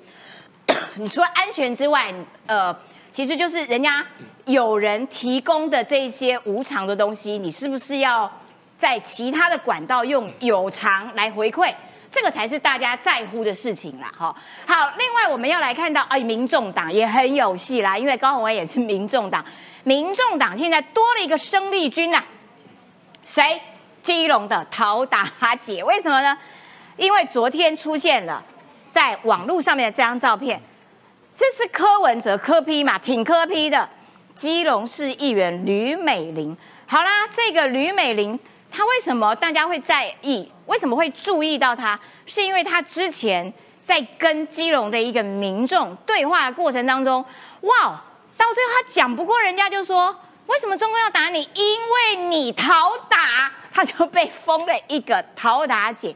<coughs> 你除了安全之外，呃，其实就是人家有人提供的这些无偿的东西，你是不是要在其他的管道用有偿来回馈？这个才是大家在乎的事情啦，哈。好，另外我们要来看到，哎，民众党也很有戏啦，因为高虹安也是民众党，民众党现在多了一个生力军啊，谁？基隆的陶达姐，为什么呢？因为昨天出现了在网络上面的这张照片，这是柯文哲柯批嘛，挺柯批的基隆市议员吕美玲。好啦，这个吕美玲，他为什么大家会在意？为什么会注意到他？是因为他之前在跟基隆的一个民众对话的过程当中，哇，到最后他讲不过人家，就说为什么中共要打你？因为你讨打，他就被封了一个讨打姐。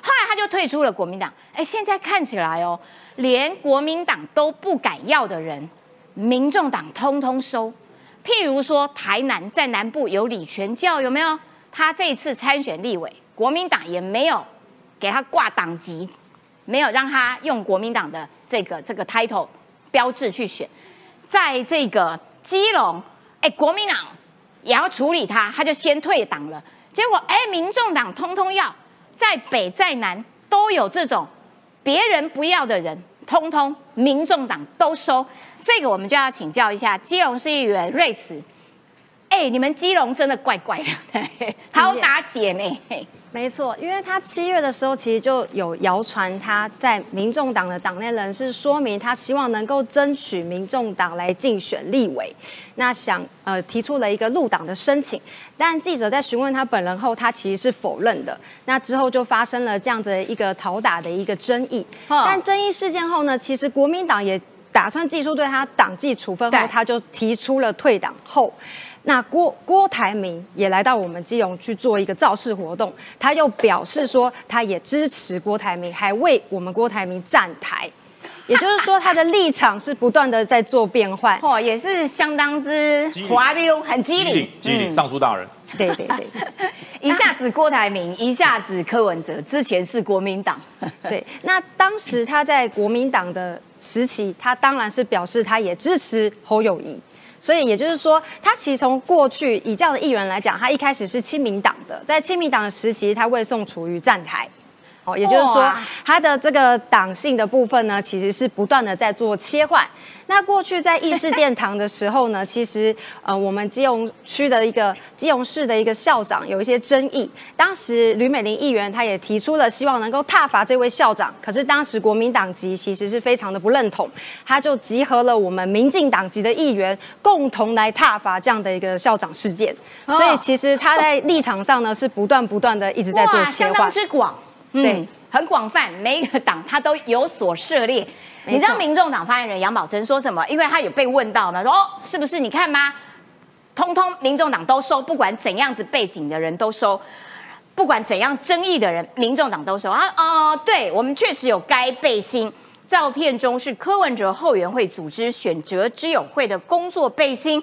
后来他就退出了国民党。哎，现在看起来哦，连国民党都不敢要的人，民众党通通收。譬如说，台南在南部有李全教，有没有？他这一次参选立委，国民党也没有给他挂党籍，没有让他用国民党的这个这个 title 标志去选。在这个基隆，哎，国民党也要处理他，他就先退党了。结果，哎，民众党通通要，在北在南都有这种别人不要的人，通通民众党都收。这个我们就要请教一下基隆市议员瑞慈。哎，你们基隆真的怪怪的，好打姐呢。没错，因为他七月的时候，其实就有谣传他在民众党的党内人士说明，他希望能够争取民众党来竞选立委，那想呃提出了一个入党的申请，但记者在询问他本人后，他其实是否认的。那之后就发生了这样子的一个讨打的一个争议，哦但争议事件后呢，其实国民党也打算寄出对他党纪处分后，他就提出了退党后。那郭郭台铭也来到我们基隆去做一个造势活动，他又表示说他也支持郭台铭，还为我们郭台铭站台，也就是说他的立场是不断的在做变换。哦，也是相当之滑溜，很机灵，机灵，嗯上书大人。对对对 <laughs> 一下子郭台铭，一下子柯文哲，之前是国民党，<laughs> 对。那当时他在国民党的时期，他当然是表示他也支持侯友谊。所以也就是说，他其实从过去以这样的议员来讲，他一开始是亲民党的，在亲民党的时期，他为宋楚瑜站台。哦，也就是说，他的这个党性的部分呢，其实是不断的在做切换。那过去在议事殿堂的时候呢，<laughs> 其实呃，我们基隆区的一个基隆市的一个校长有一些争议。当时吕美玲议员她也提出了希望能够挞伐这位校长，可是当时国民党籍其实是非常的不认同，他就集合了我们民进党籍的议员共同来挞伐这样的一个校长事件。哦所以其实他在立场上呢是不断不断的一直在做切相当换。之广，嗯对，很广泛，每一个党他都有所涉猎。你知道民众党发言人杨宝珍说什么？因为他有被问到嘛，说哦，是不是你看吗？通通民众党都收，不管怎样子背景的人都收。不管怎样争议的人，民众党都收啊，哦，对我们确实有该背心。照片中是柯文哲后援会组织选择之友会的工作背心。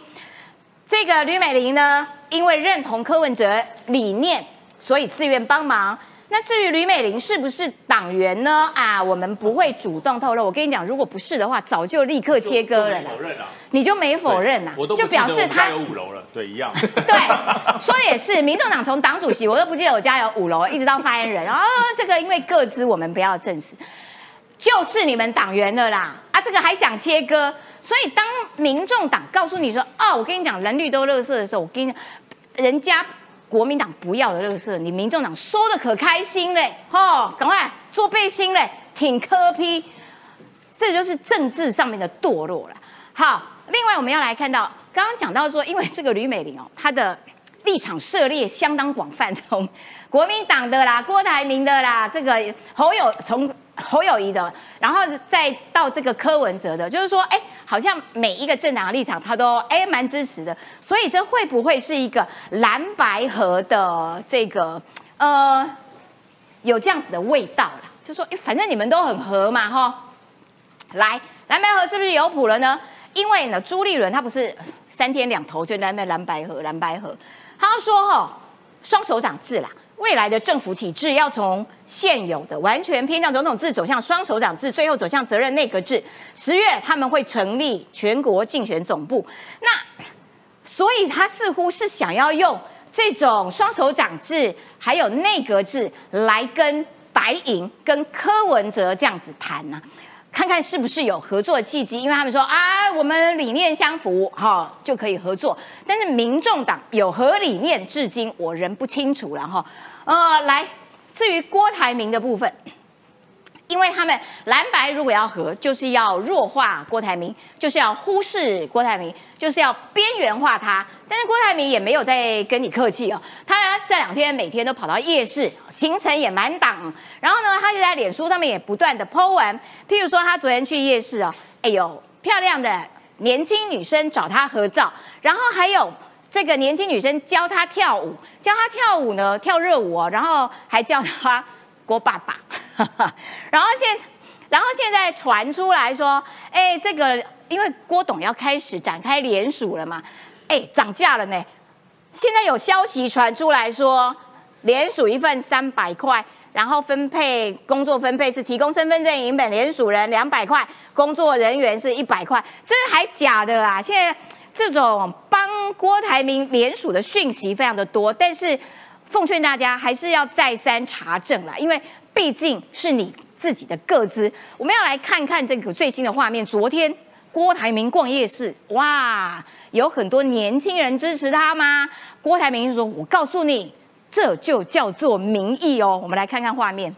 这个吕美玲呢，因为认同柯文哲理念，所以自愿帮忙。那至于吕美玲是不是党员呢？啊，我们不会主动透露。我跟你讲，如果不是的话，早就立刻切割了。否认啊？你就没否认呐？就表示他有五楼了，对，一样。<laughs> 对，说也是，民众党从党主席我都不记得我家有五楼，一直到发言人啊，这个因为各自我们不要证实，就是你们党员的啦。啊，这个还想切割？所以当民众党告诉你说，哦，我跟你讲，人绿都乐色的时候，我跟你讲，人家。国民党不要的乐色，你民众党收的可开心嘞，吼，赶快做背心嘞，挺科批，这就是政治上面的堕落了。好，另外我们要来看到，刚刚讲到说，因为这个吕美玲哦，她的立场涉猎相当广泛，从国民党的啦、郭台铭的啦，这个侯友从侯友谊的，然后再到这个柯文哲的，就是说，哎。好像每一个政党的立场，他都哎蛮支持的，所以这会不会是一个蓝白河的这个呃有这样子的味道啦？就说哎，反正你们都很合嘛哈，来蓝白河是不是有谱了呢？因为呢，朱立伦他不是三天两头就在那蓝白河蓝白河，他说哈双手掌制啦。未来的政府体制要从现有的完全偏向总统制走向双手掌制，最后走向责任内阁制。十月他们会成立全国竞选总部，那所以他似乎是想要用这种双手掌制还有内阁制来跟白银、跟柯文哲这样子谈呢。看看是不是有合作契机，因为他们说啊，我们理念相符，哈，就可以合作。但是民众党有何理念，至今我仍不清楚了，哈。呃，来，至于郭台铭的部分。因为他们蓝白如果要和，就是要弱化郭台铭，就是要忽视郭台铭，就是要边缘化他。但是郭台铭也没有在跟你客气哦，他这两天每天都跑到夜市，行程也满档。然后呢，他就在脸书上面也不断的 po 文，譬如说他昨天去夜市哦，哎呦，漂亮的年轻女生找他合照，然后还有这个年轻女生教他跳舞，教他跳舞呢，跳热舞哦，然后还叫他。郭爸爸，<laughs> 然后现，然后现在传出来说，哎，这个因为郭董要开始展开联署了嘛，哎，涨价了呢。现在有消息传出来说，联署一份三百块，然后分配工作分配是提供身份证影本，联署人两百块，工作人员是一百块，这还假的啊？现在这种帮郭台铭联署的讯息非常的多，但是。奉劝大家还是要再三查证啦，因为毕竟是你自己的个资。我们要来看看这个最新的画面。昨天郭台铭逛夜市，哇，有很多年轻人支持他吗？郭台铭说：“我告诉你，这就叫做民意哦。”我们来看看画面。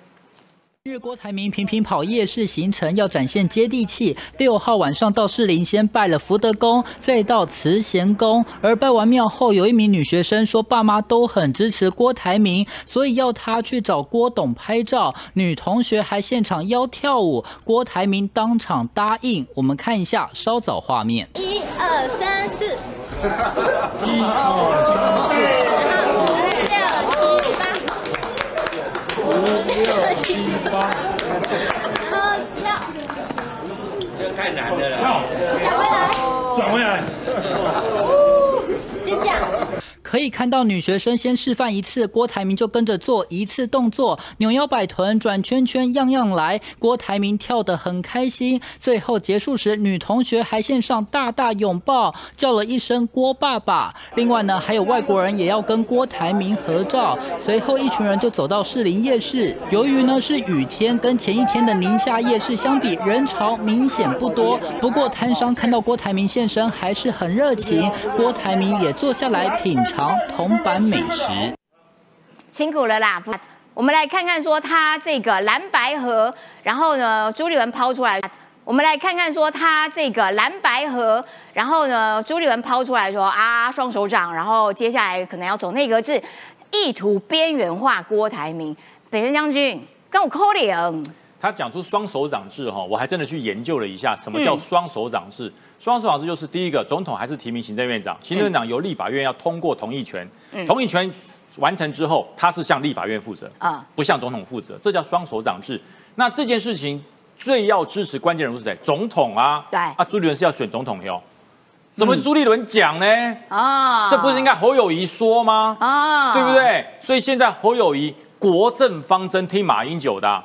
日郭台铭频频跑夜市行程，要展现接地气。六号晚上到士林，先拜了福德宫，再到慈贤宫。而拜完庙后，有一名女学生说，爸妈都很支持郭台铭，所以要她去找郭董拍照。女同学还现场邀跳舞，郭台铭当场答应。我们看一下稍早画面。一二三四，<laughs> 一二三四。六七八，好跳，这太难了，跳，转回来，转回来。可以看到女学生先示范一次，郭台铭就跟着做一次动作，扭腰摆臀、转圈圈，样样来。郭台铭跳得很开心。最后结束时，女同学还献上大大拥抱，叫了一声“郭爸爸”。另外呢，还有外国人也要跟郭台铭合照。随后一群人就走到士林夜市。由于呢是雨天，跟前一天的宁夏夜市相比，人潮明显不多。不过摊商看到郭台铭现身，还是很热情。郭台铭也坐下来品尝。铜板美食，辛苦了啦！我们来看看说他这个蓝白河，然后呢，朱立文抛出来。我们来看看说他这个蓝白河，然后呢，朱立文抛出来说啊，双手掌，然后接下来可能要走内阁制，意图边缘化郭台铭。北辰将军，跟我扣脸。他讲出双手掌制哈，我还真的去研究了一下，什么叫双手掌制？双手掌制就是第一个，总统还是提名行政院长，行政院长由立法院要通过同意权，同意权完成之后，他是向立法院负责啊，不向总统负责，这叫双手掌制。那这件事情最要支持关键人物是谁？总统啊，对啊，朱立伦是要选总统哟，怎么朱立伦讲呢？啊，这不是应该侯友谊说吗？啊，对不对？所以现在侯友谊国政方针听马英九的。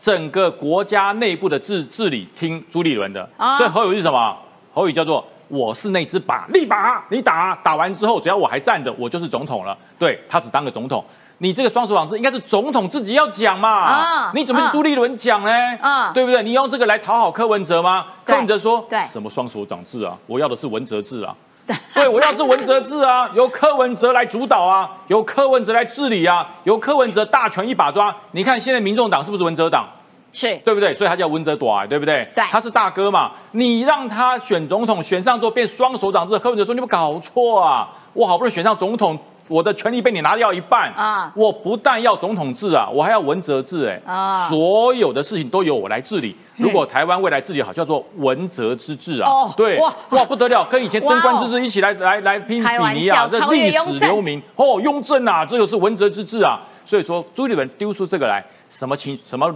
整个国家内部的治治理听朱立伦的，所以侯友谊是什么？侯友叫做我是那只靶，立靶，你打打完之后，只要我还站着，我就是总统了。对他只当个总统，你这个双手掌是应该是总统自己要讲嘛？啊，你怎么是朱立伦讲呢？啊，对不对？你用这个来讨好柯文哲吗？柯文哲说，对，什么双手掌制啊？我要的是文哲制啊。对，我要是文哲治啊，由柯文哲来主导啊，由柯文哲来治理啊，由柯文哲大权一把抓。你看现在民众党是不是文哲党？是对不对？所以他叫文哲短，对不对？对，他是大哥嘛。你让他选总统，选上之后变双手掌制，柯文哲说你有搞错啊！我好不容易选上总统。我的权利被你拿掉一半啊！我不但要总统制啊，我还要文责制哎！啊，所有的事情都由我来治理。如果台湾未来治理好，叫做文责之治啊！哦，对，哇哇不得了，跟以前贞观之治一起来来来拼比尼啊！这历史留名哦，雍正啊，这个是文责之治啊！所以说朱立伦丢出这个来，什么情什么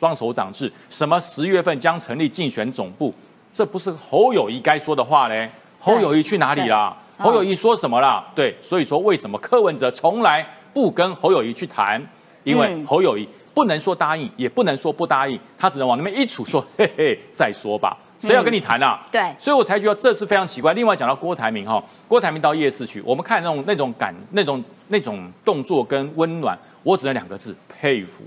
双手掌制，什么十月份将成立竞选总部，这不是侯友谊该说的话嘞？侯友谊去哪里啦？侯友谊说什么啦？对，所以说为什么柯文哲从来不跟侯友谊去谈？因为侯友谊不能说答应，也不能说不答应，他只能往那边一杵，说嘿嘿，再说吧。谁要跟你谈啊？对，所以我才觉得这是非常奇怪。另外讲到郭台铭哈，郭台铭到夜市去，我们看那种那种感、那种那种动作跟温暖，我只能两个字：佩服。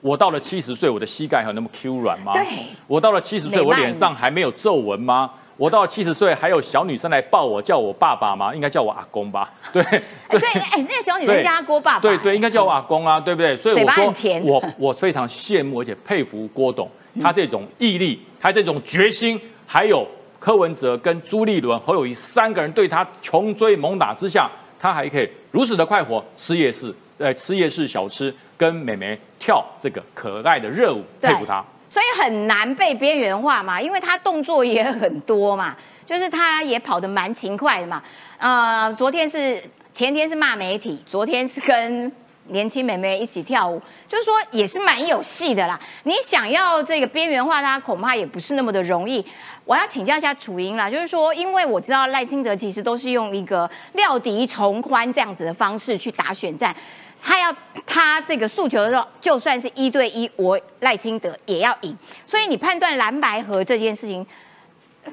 我到了七十岁，我的膝盖还有那么 Q 软吗？对，我到了七十岁，我脸上还没有皱纹吗？我到七十岁，还有小女生来抱我，叫我爸爸吗？应该叫我阿公吧？<laughs> 对对，哎，那个小女生叫阿郭爸爸。对对，应该叫我阿公啊，对不对？所以我说，我我非常羡慕而且佩服郭董，他这种毅力，他这种决心，还有柯文哲跟朱立伦、侯友谊三个人对他穷追猛打之下，他还可以如此的快活，吃夜市，呃，吃夜市小吃，跟美眉跳这个可爱的热舞，佩服她。所以很难被边缘化嘛，因为她动作也很多嘛，就是她也跑得蛮勤快的嘛。呃，昨天是前天是骂媒体，昨天是跟年轻美眉一起跳舞，就是说也是蛮有戏的啦。你想要这个边缘化她，恐怕也不是那么的容易。我要请教一下楚英啦，就是说，因为我知道赖清德其实都是用一个料敌从宽这样子的方式去打选战。他要他这个诉求的时候，就算是一对一，我赖清德也要赢。所以你判断蓝白河这件事情，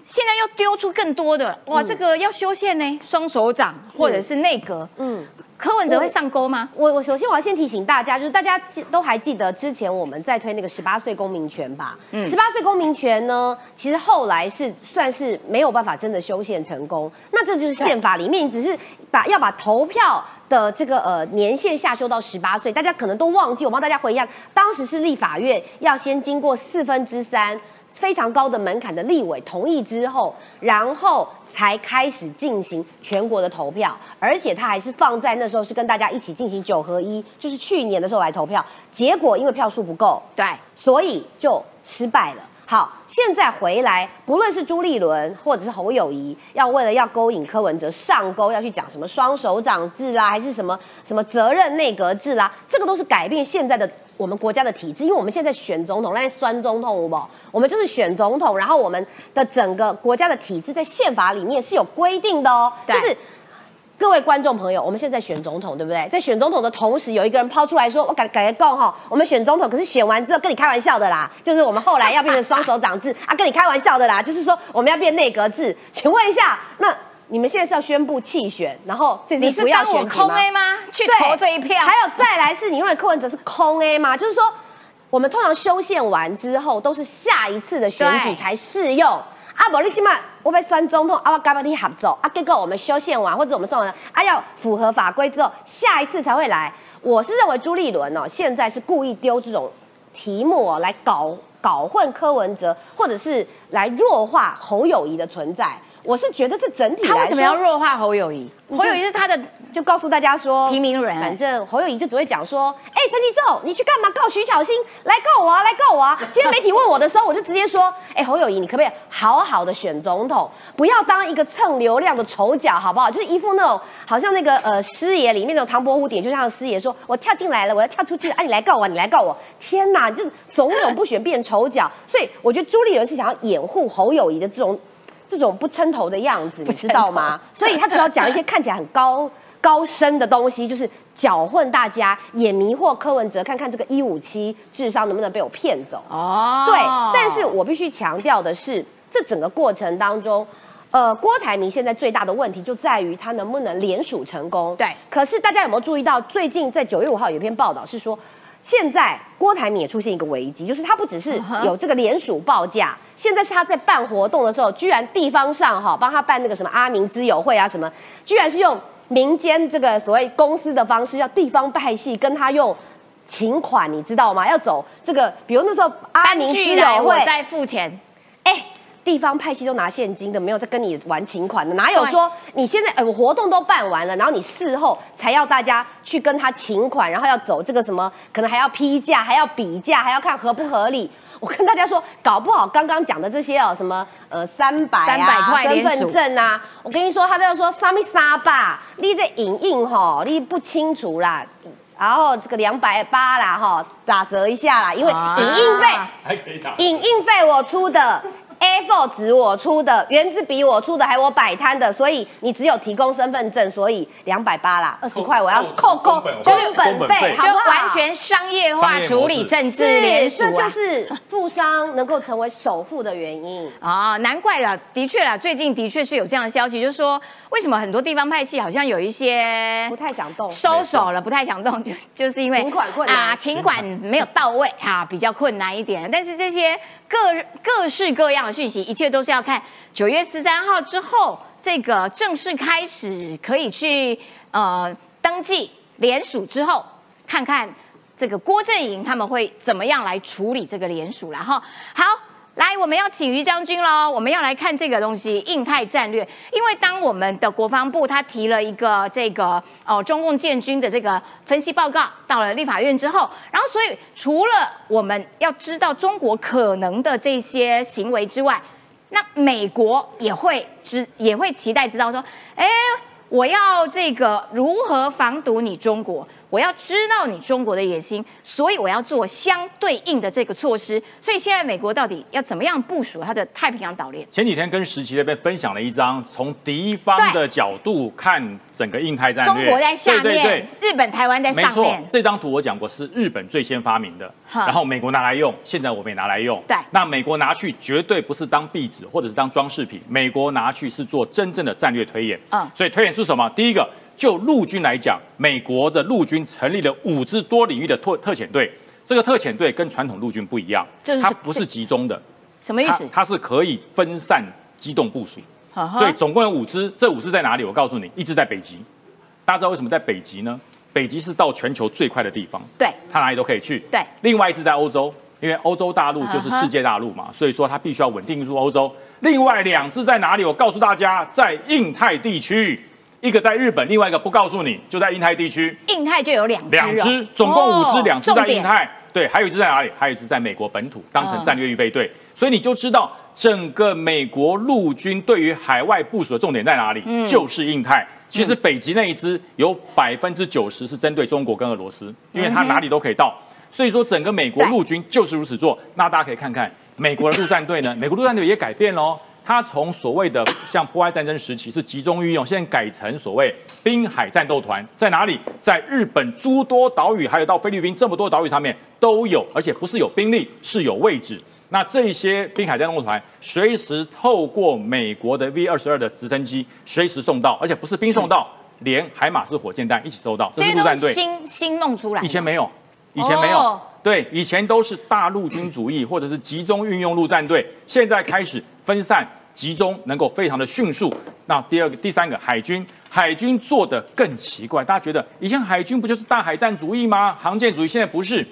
现在要丢出更多的哇，这个要修宪呢，双手掌或者是内阁，嗯。柯文哲会上钩吗？我我首先我要先提醒大家，就是大家记都还记得之前我们在推那个十八岁公民权吧？十八岁公民权呢，其实后来是算是没有办法真的修宪成功。那这就是宪法里面只是把要把投票的这个呃年限下修到十八岁，大家可能都忘记，我帮大家回忆一下，当时是立法院要先经过四分之三。非常高的门槛的立委同意之后，然后才开始进行全国的投票，而且他还是放在那时候是跟大家一起进行九合一，就是去年的时候来投票，结果因为票数不够，对，所以就失败了。好，现在回来，不论是朱立伦或者是侯友谊，要为了要勾引柯文哲上钩，要去讲什么双手掌制啦，还是什么什么责任内阁制啦，这个都是改变现在的我们国家的体制，因为我们现在选总统，那酸总统不？我们就是选总统，然后我们的整个国家的体制在宪法里面是有规定的哦，就是。各位观众朋友，我们现在在选总统，对不对？在选总统的同时，有一个人抛出来说：“我改改个告哈，我们选总统，可是选完之后跟你开玩笑的啦，就是我们后来要变成双手掌制啊，跟你开玩笑的啦，就是说我们要变内阁制。请问一下，那你们现在是要宣布弃选，然后这次不要选空 A 吗？去投这一票？还有再来是，你认为柯文哲是空 A 吗？就是说，我们通常修宪完之后，都是下一次的选举才适用。啊，不，你起码我被选总统，啊，我跟不你合作，啊，结果我们修宪完或者我们算完，啊，要符合法规之后，下一次才会来。我是认为朱立伦哦，现在是故意丢这种题目哦，来搞搞混柯文哲，或者是来弱化侯友谊的存在。我是觉得这整体他为什么要弱化侯友谊？侯友谊是他的就告诉大家说，提名人反正侯友谊就只会讲说，哎，陈其仲，你去干嘛告徐小新？来告我啊，来告我啊！<laughs> 今天媒体问我的时候，我就直接说，哎，侯友谊，你可不可以好好的选总统，不要当一个蹭流量的丑角，好不好？就是一副那种好像那个呃师爷里面那种唐伯虎点秋香的师爷说，我跳进来了，我要跳出去了，啊，你来告我，你来告我！天哪，就是总统不选变丑角，所以我觉得朱立伦是想要掩护侯友谊的这种。这种不称头的样子，你知道吗？<laughs> 所以他只要讲一些看起来很高高深的东西，就是搅混大家，也迷惑柯文哲，看看这个一五七智商能不能被我骗走。哦，对。但是我必须强调的是，这整个过程当中，呃，郭台铭现在最大的问题就在于他能不能联署成功。对。可是大家有没有注意到，最近在九月五号有一篇报道是说。现在郭台铭也出现一个危机，就是他不只是有这个联署报价，现在是他在办活动的时候，居然地方上哈帮他办那个什么阿明之友会啊什么，居然是用民间这个所谓公司的方式，要地方派系跟他用请款，你知道吗？要走这个，比如那时候阿明之友会再付钱，哎。地方派系都拿现金的，没有在跟你玩情款的，哪有说你现在呃活动都办完了，然后你事后才要大家去跟他请款，然后要走这个什么，可能还要批价，还要比价，还要看合不合理。我跟大家说，搞不好刚刚讲的这些哦，什么呃三百啊身份证啊，我跟你说，他都要说三米沙吧，你这影印吼，你不清楚啦，然后这个两百八啦哈，打折一下啦，因为影印费还可以打，影印费我出的。A4 纸我出的，圆珠笔我出的，还我摆摊的，所以你只有提供身份证，所以两百八啦，二十块我要扣扣工本费，就完全商业化处理政治联署这就是富商能够成为首富的原因。啊！难怪了，的确啦，最近的确是有这样的消息，就是说为什么很多地方派系好像有一些不太想动，收手了，不太想动，<laughs> 就就是因为请款困难。啊，请款没有到位哈，比较困难一点。但是这些各各式各样的。讯息一切都是要看九月十三号之后，这个正式开始可以去呃登记联署之后，看看这个郭阵营他们会怎么样来处理这个联署然后好。来，我们要请于将军喽！我们要来看这个东西，印太战略。因为当我们的国防部他提了一个这个哦中共建军的这个分析报告到了立法院之后，然后所以除了我们要知道中国可能的这些行为之外，那美国也会知也会期待知道说，哎，我要这个如何防堵你中国？我要知道你中国的野心，所以我要做相对应的这个措施。所以现在美国到底要怎么样部署它的太平洋岛链？前几天跟石奇那边分享了一张从敌方的角度看整个印太战略，中国在下面，日本、台湾在上面。这张图我讲过是日本最先发明的，然后美国拿来用，现在我们也拿来用。对，那美国拿去绝对不是当壁纸或者是当装饰品，美国拿去是做真正的战略推演。嗯，所以推演出什么？第一个。就陆军来讲，美国的陆军成立了五支多领域的特特遣队。这个特遣队跟传统陆军不一样，它不是集中的。什么意思？它是可以分散机动部署。所以总共有五支，这五支在哪里？我告诉你，一支在北极。大家知道为什么在北极呢？北极是到全球最快的地方。对，它哪里都可以去。对。另外一支在欧洲，因为欧洲大陆就是世界大陆嘛，所以说它必须要稳定住欧洲。另外两支在哪里？我告诉大家，在印太地区。一个在日本，另外一个不告诉你，就在印太地区。印太就有两两支，总共五支，两支在印太。对，还有一支在哪里？还有一支在美国本土，当成战略预备队。所以你就知道，整个美国陆军对于海外部署的重点在哪里？就是印太。其实北极那一支有百分之九十是针对中国跟俄罗斯，因为它哪里都可以到。所以说，整个美国陆军就是如此做。那大家可以看看美国的陆战队呢？<laughs> 美国陆战队也改变喽。它从所谓的像破坏战争时期是集中运用，现在改成所谓滨海战斗团，在哪里？在日本诸多岛屿，还有到菲律宾这么多岛屿上面都有，而且不是有兵力，是有位置。那这些滨海战斗团随时透过美国的 V 二十二的直升机随时送到，而且不是兵送到，连海马斯火箭弹一起收到。这是陆战队新新弄出来，以前没有，以前没有。对，以前都是大陆军主义或者是集中运用陆战队，现在开始分散。集中能够非常的迅速。那第二个、第三个，海军，海军做的更奇怪。大家觉得以前海军不就是大海战主义吗？航舰主义，现在不是。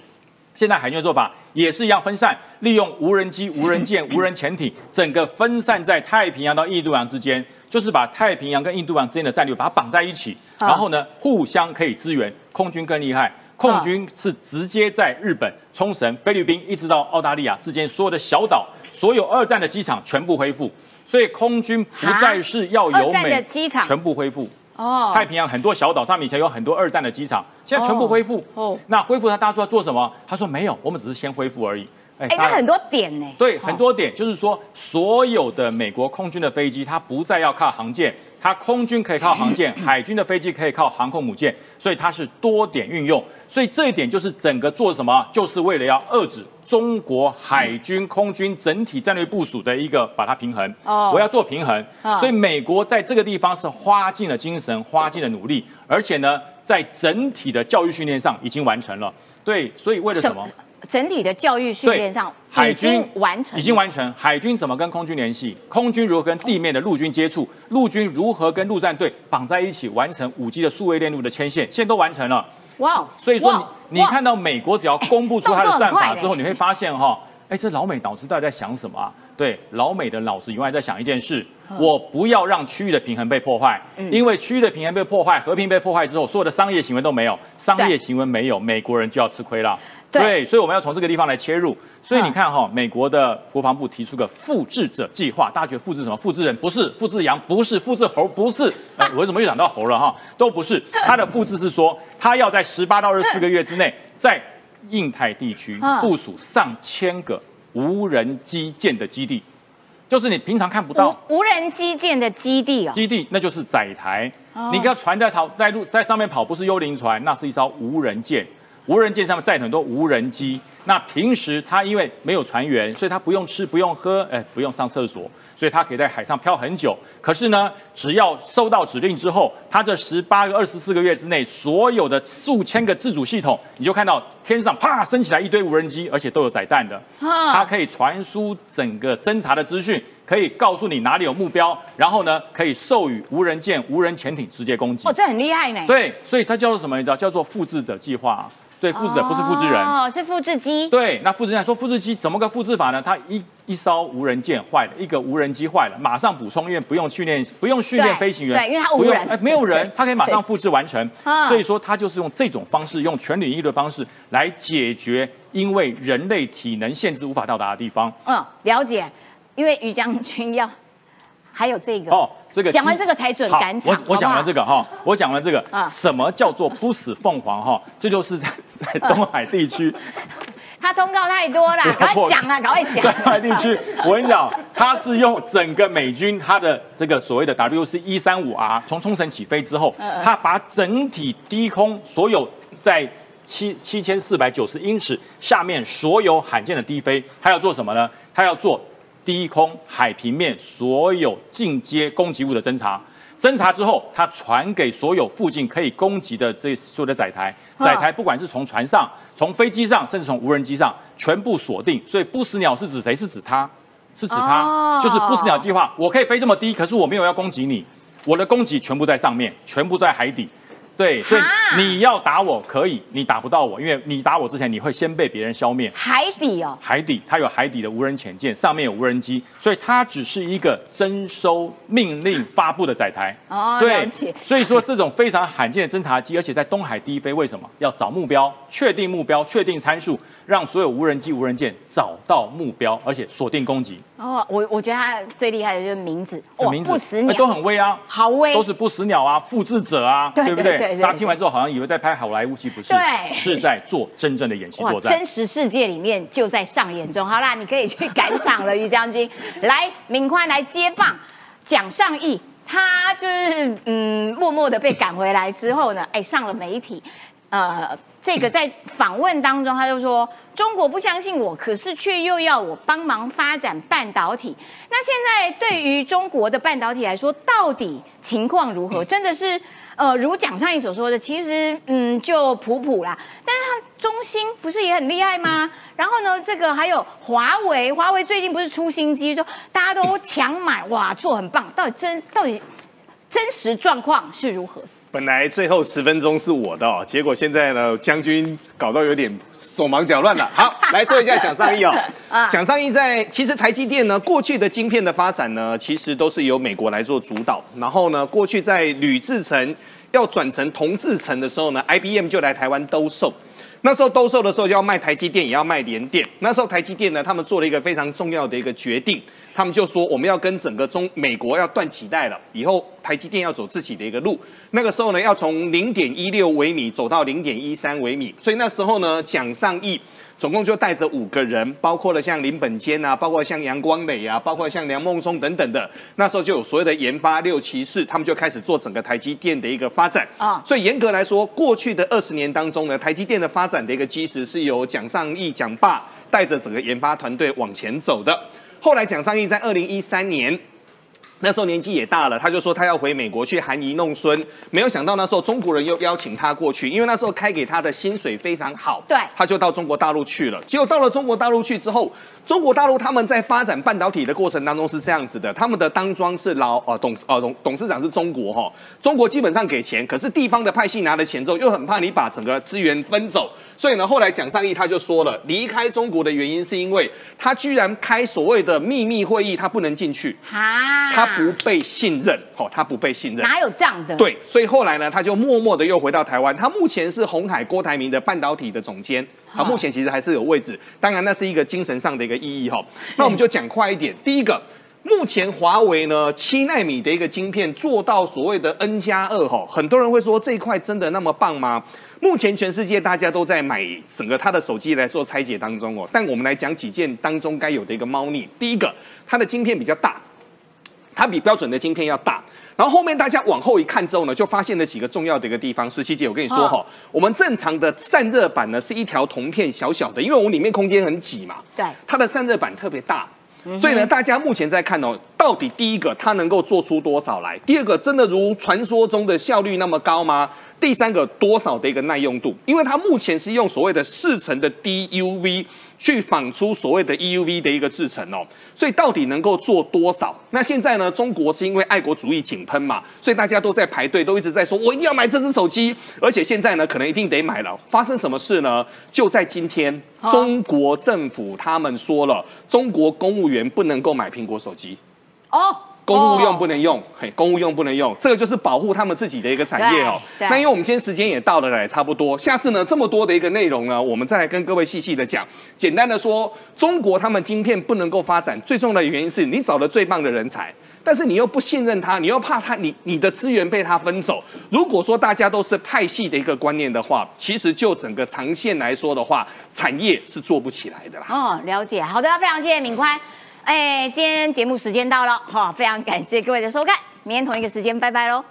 现在海军的做法也是。一样分散，利用无人机、无人舰、无人潜艇，整个分散在太平洋到印度洋之间，就是把太平洋跟印度洋之间的战略把它绑在一起，然后呢互相可以支援。空军更厉害，空军是直接在日本、冲绳、菲律宾一直到澳大利亚之间所有的小岛，所有二战的机场全部恢复，所以空军不再是要由二战的美机场全部恢复。哦太平洋很多小岛上面以前有很多二战的机场，现在全部恢复。哦，那恢复他大家说要做什么？他说没有，我们只是先恢复而已。哎哎，那很多点呢。对，很多点就是说，所有的美国空军的飞机，它不再要靠航舰，它空军可以靠航舰，<clears throat> 海军的飞机可以靠航空母舰，所以它是多点运用。所以这一点就是整个做什么，就是为了要遏制中国海军、空军整体战略部署的一个把它平衡。哦我要做平衡哦，所以美国在这个地方是花尽了精神，花尽了努力，而且呢，在整体的教育训练上已经完成了。对，所以为了什么？整体的教育训练上海军完成，已经完成。海军怎么跟空军联系？空军如何跟地面的陆军接触？陆军如何跟陆战队绑在一起，完成五 G 的数位链路的牵线？现在都完成了。哇，所以说哇你你看到美国只要公布出他的战法之后，你会发现哈，哎，这老美脑子到底在想什么啊？对，老美的脑子永远在想一件事：我不要让区域的平衡被破坏，嗯。因为区域的平衡被破坏，和平被破坏之后，所有的商业行为都没有，商业行为没有，美国人就要吃亏了。对所以我们要从这个地方来切入。所以你看哈，美国的国防部提出个复制者计划，大家觉得复制什么？复制人不是，复制羊不是，复制猴不是。呃，我怎么又讲到猴了哈？都不是。它的复制是说，它要在十八到二十四个月之内，在印太地区嗯部署上千个无人机舰的基地，就是你平常看不到。无无人机舰的基地哦，基地那就是载台哦，你看船在跑在路在上面跑，不是幽灵船，那是一艘无人舰。无人舰上面载很多无人机。那平时它因为没有船员，所以它不用吃、不用喝，哎，不用上厕所，所以它可以在海上漂很久。可是呢，只要收到指令之后，它这十八个、二十四个月之内，所有的数千个自主系统，你就看到天上啪升起来一堆无人机，而且都有载弹的。啊它可以传输整个侦察的资讯，可以告诉你哪里有目标，然后呢，可以授予无人舰、无人潜艇直接攻击哦，。这很厉害呢。对，所以它叫做什么？你知道，叫做复制者计划。对，复制者不是复制人。哦，是复制机。对，那复制人说复制机怎么个复制法呢？它一一艘无人舰坏了，一个无人机坏了，马上补充，因为不用训练，不用训练对飞行员，对因为它无人哎，没有人，<laughs> 它可以马上复制完成啊。所以说，它就是用这种方式，用全领域的方式来解决因为人类体能限制无法到达的地方。嗯，了解。因为于将军要还有这个哦，这个讲完基这个才准好赶场。我我讲完这个，个哈，我讲完这个啊，什么叫做不死凤凰哈？这就是在 <laughs> 在东海地区。<laughs> 他通告太多了，赶快讲啊，赶快讲。在东海地区，<laughs> 我跟你讲，他是用整个美军他的这个所谓的 WC 一三五 R 从冲绳起飞之后嗯嗯，它把整体低空所有在七七千四百九十英尺下面所有罕见的低飞，他要做什么呢？他要做低空海平面所有进阶攻击物的侦查。侦查之后，它传给所有附近可以攻击的这所有的载台，啊载台不管是从船上、从飞机上，甚至从无人机上，全部锁定。所以不死鸟是指谁？是指它，是指它，哦就是不死鸟计划。我可以飞这么低，可是我没有要攻击你，我的攻击全部在上面，全部在海底。对，所以你要打我可以，你打不到我，因为你打我之前，你会先被别人消灭。海底哦，海底它有海底的无人潜舰，上面有无人机，所以它只是一个征收命令发布的载台。哦了对解，所以说这种非常罕见的侦察机，而且在东海第一飞，为什么要找目标、确定目标、确定参数，让所有无人机、无人舰找到目标，而且锁定攻击？哦，我我觉得他最厉害的就是名字，哇，名字不死鸟哎都很威啊，好威，都是不死鸟啊，复制者啊，对不对对对大家听完之后好像以为在拍好莱坞戏，不是？对是在做真正的演习作，战真。实世界里面就在上演中。好啦，你可以去赶场了，于将军。来，敏宽来接棒，蒋尚义，他就是嗯，默默的被赶回来之后呢，哎，上了媒体，呃。这个在访问当中，他就说中国不相信我，可是却又要我帮忙发展半导体。那现在对于中国的半导体来说，到底情况如何？真的是呃，如蒋尚义所说的，其实嗯就普普啦。但是他中兴不是也很厉害吗？然后呢，这个还有华为，华为最近不是出新机，就大家都抢买，哇，做很棒。到底真到底真实状况是如何？本来最后十分钟是我的哦，结果现在呢，将军搞到有点手忙脚乱了。好，来说一下蒋尚义哦。蒋尚义在其实台积电呢，过去的晶片的发展呢，其实都是由美国来做主导。然后呢，过去在铝制成要转成铜制成的时候呢，IBM 就来台湾兜售。那时候兜售的时候就要卖台积电，也要卖联电。那时候台积电呢，他们做了一个非常重要的一个决定。他们就说我们要跟整个中美国要断脐带了，以后台积电要走自己的一个路。那个时候呢，要从零点一六微米走到零点一三微米。所以那时候呢，蒋尚义总共就带着五个人，包括了像林本坚啊，包括像杨光磊啊，包括像梁孟松等等的。那时候就有所谓的研发六骑士，他们就开始做整个台积电的一个发展啊。所以严格来说，过去的二十年当中呢，台积电的发展的一个基石是由蒋尚义蒋爸带着整个研发团队往前走的。后来蒋尚义在二零一三年，那时候年纪也大了，他就说他要回美国去含饴弄孙。没有想到那时候中国人又邀请他过去，因为那时候开给他的薪水非常好，对，他就到中国大陆去了。结果到了中国大陆去之后，中国大陆他们在发展半导体的过程当中是这样子的：他们的当庄是老呃董呃董董事长是中国哈，中国基本上给钱，可是地方的派系拿了钱之后，又很怕你把整个资源分走。所以呢，后来蒋尚义他就说了，离开中国的原因是因为他居然开所谓的秘密会议，他不能进去，啊，他不被信任，哦，他不被信任，哪有这样的？对，所以后来呢，他就默默的又回到台湾，他目前是红海郭台铭的半导体的总监，啊，目前其实还是有位置，当然那是一个精神上的一个意义哈。那我们就讲快一点，第一个，目前华为呢七纳米的一个晶片做到所谓的 N 加二哈，很多人会说这一块真的那么棒吗？目前全世界大家都在买整个它的手机来做拆解当中哦，但我们来讲几件当中该有的一个猫腻。第一个，它的晶片比较大，它比标准的晶片要大。然后后面大家往后一看之后呢，就发现了几个重要的一个地方。十七姐，我跟你说哈，我们正常的散热板呢是一条铜片小小的，因为我们里面空间很挤嘛，对，它的散热板特别大。所以呢，大家目前在看哦，到底第一个它能够做出多少来？第二个，真的如传说中的效率那么高吗？第三个，多少的一个耐用度？因为它目前是用所谓的四层的 DUV 去仿出所谓的 EUV 的一个制程哦，所以到底能够做多少？那现在呢，中国是因为爱国主义井喷嘛，所以大家都在排队，都一直在说，我一定要买这只手机，而且现在呢，可能一定得买了。发生什么事呢？就在今天，中国政府他们说了，中国公务员不能够买苹果手机。哦。公务用不能用，嘿，公务用不能用，这个就是保护他们自己的一个产业哦。那因为我们今天时间也到了，也差不多。下次呢，这么多的一个内容呢，我们再来跟各位细细的讲。简单的说，中国他们晶片不能够发展，最重要的原因是你找了最棒的人才，但是你又不信任他，你又怕他，你你的资源被他分走。如果说大家都是派系的一个观念的话，其实就整个长线来说的话，产业是做不起来的啦。哦，了解，好的，非常谢谢敏宽。哎，今天节目时间到了，哈，非常感谢各位的收看，明天同一个时间，拜拜喽。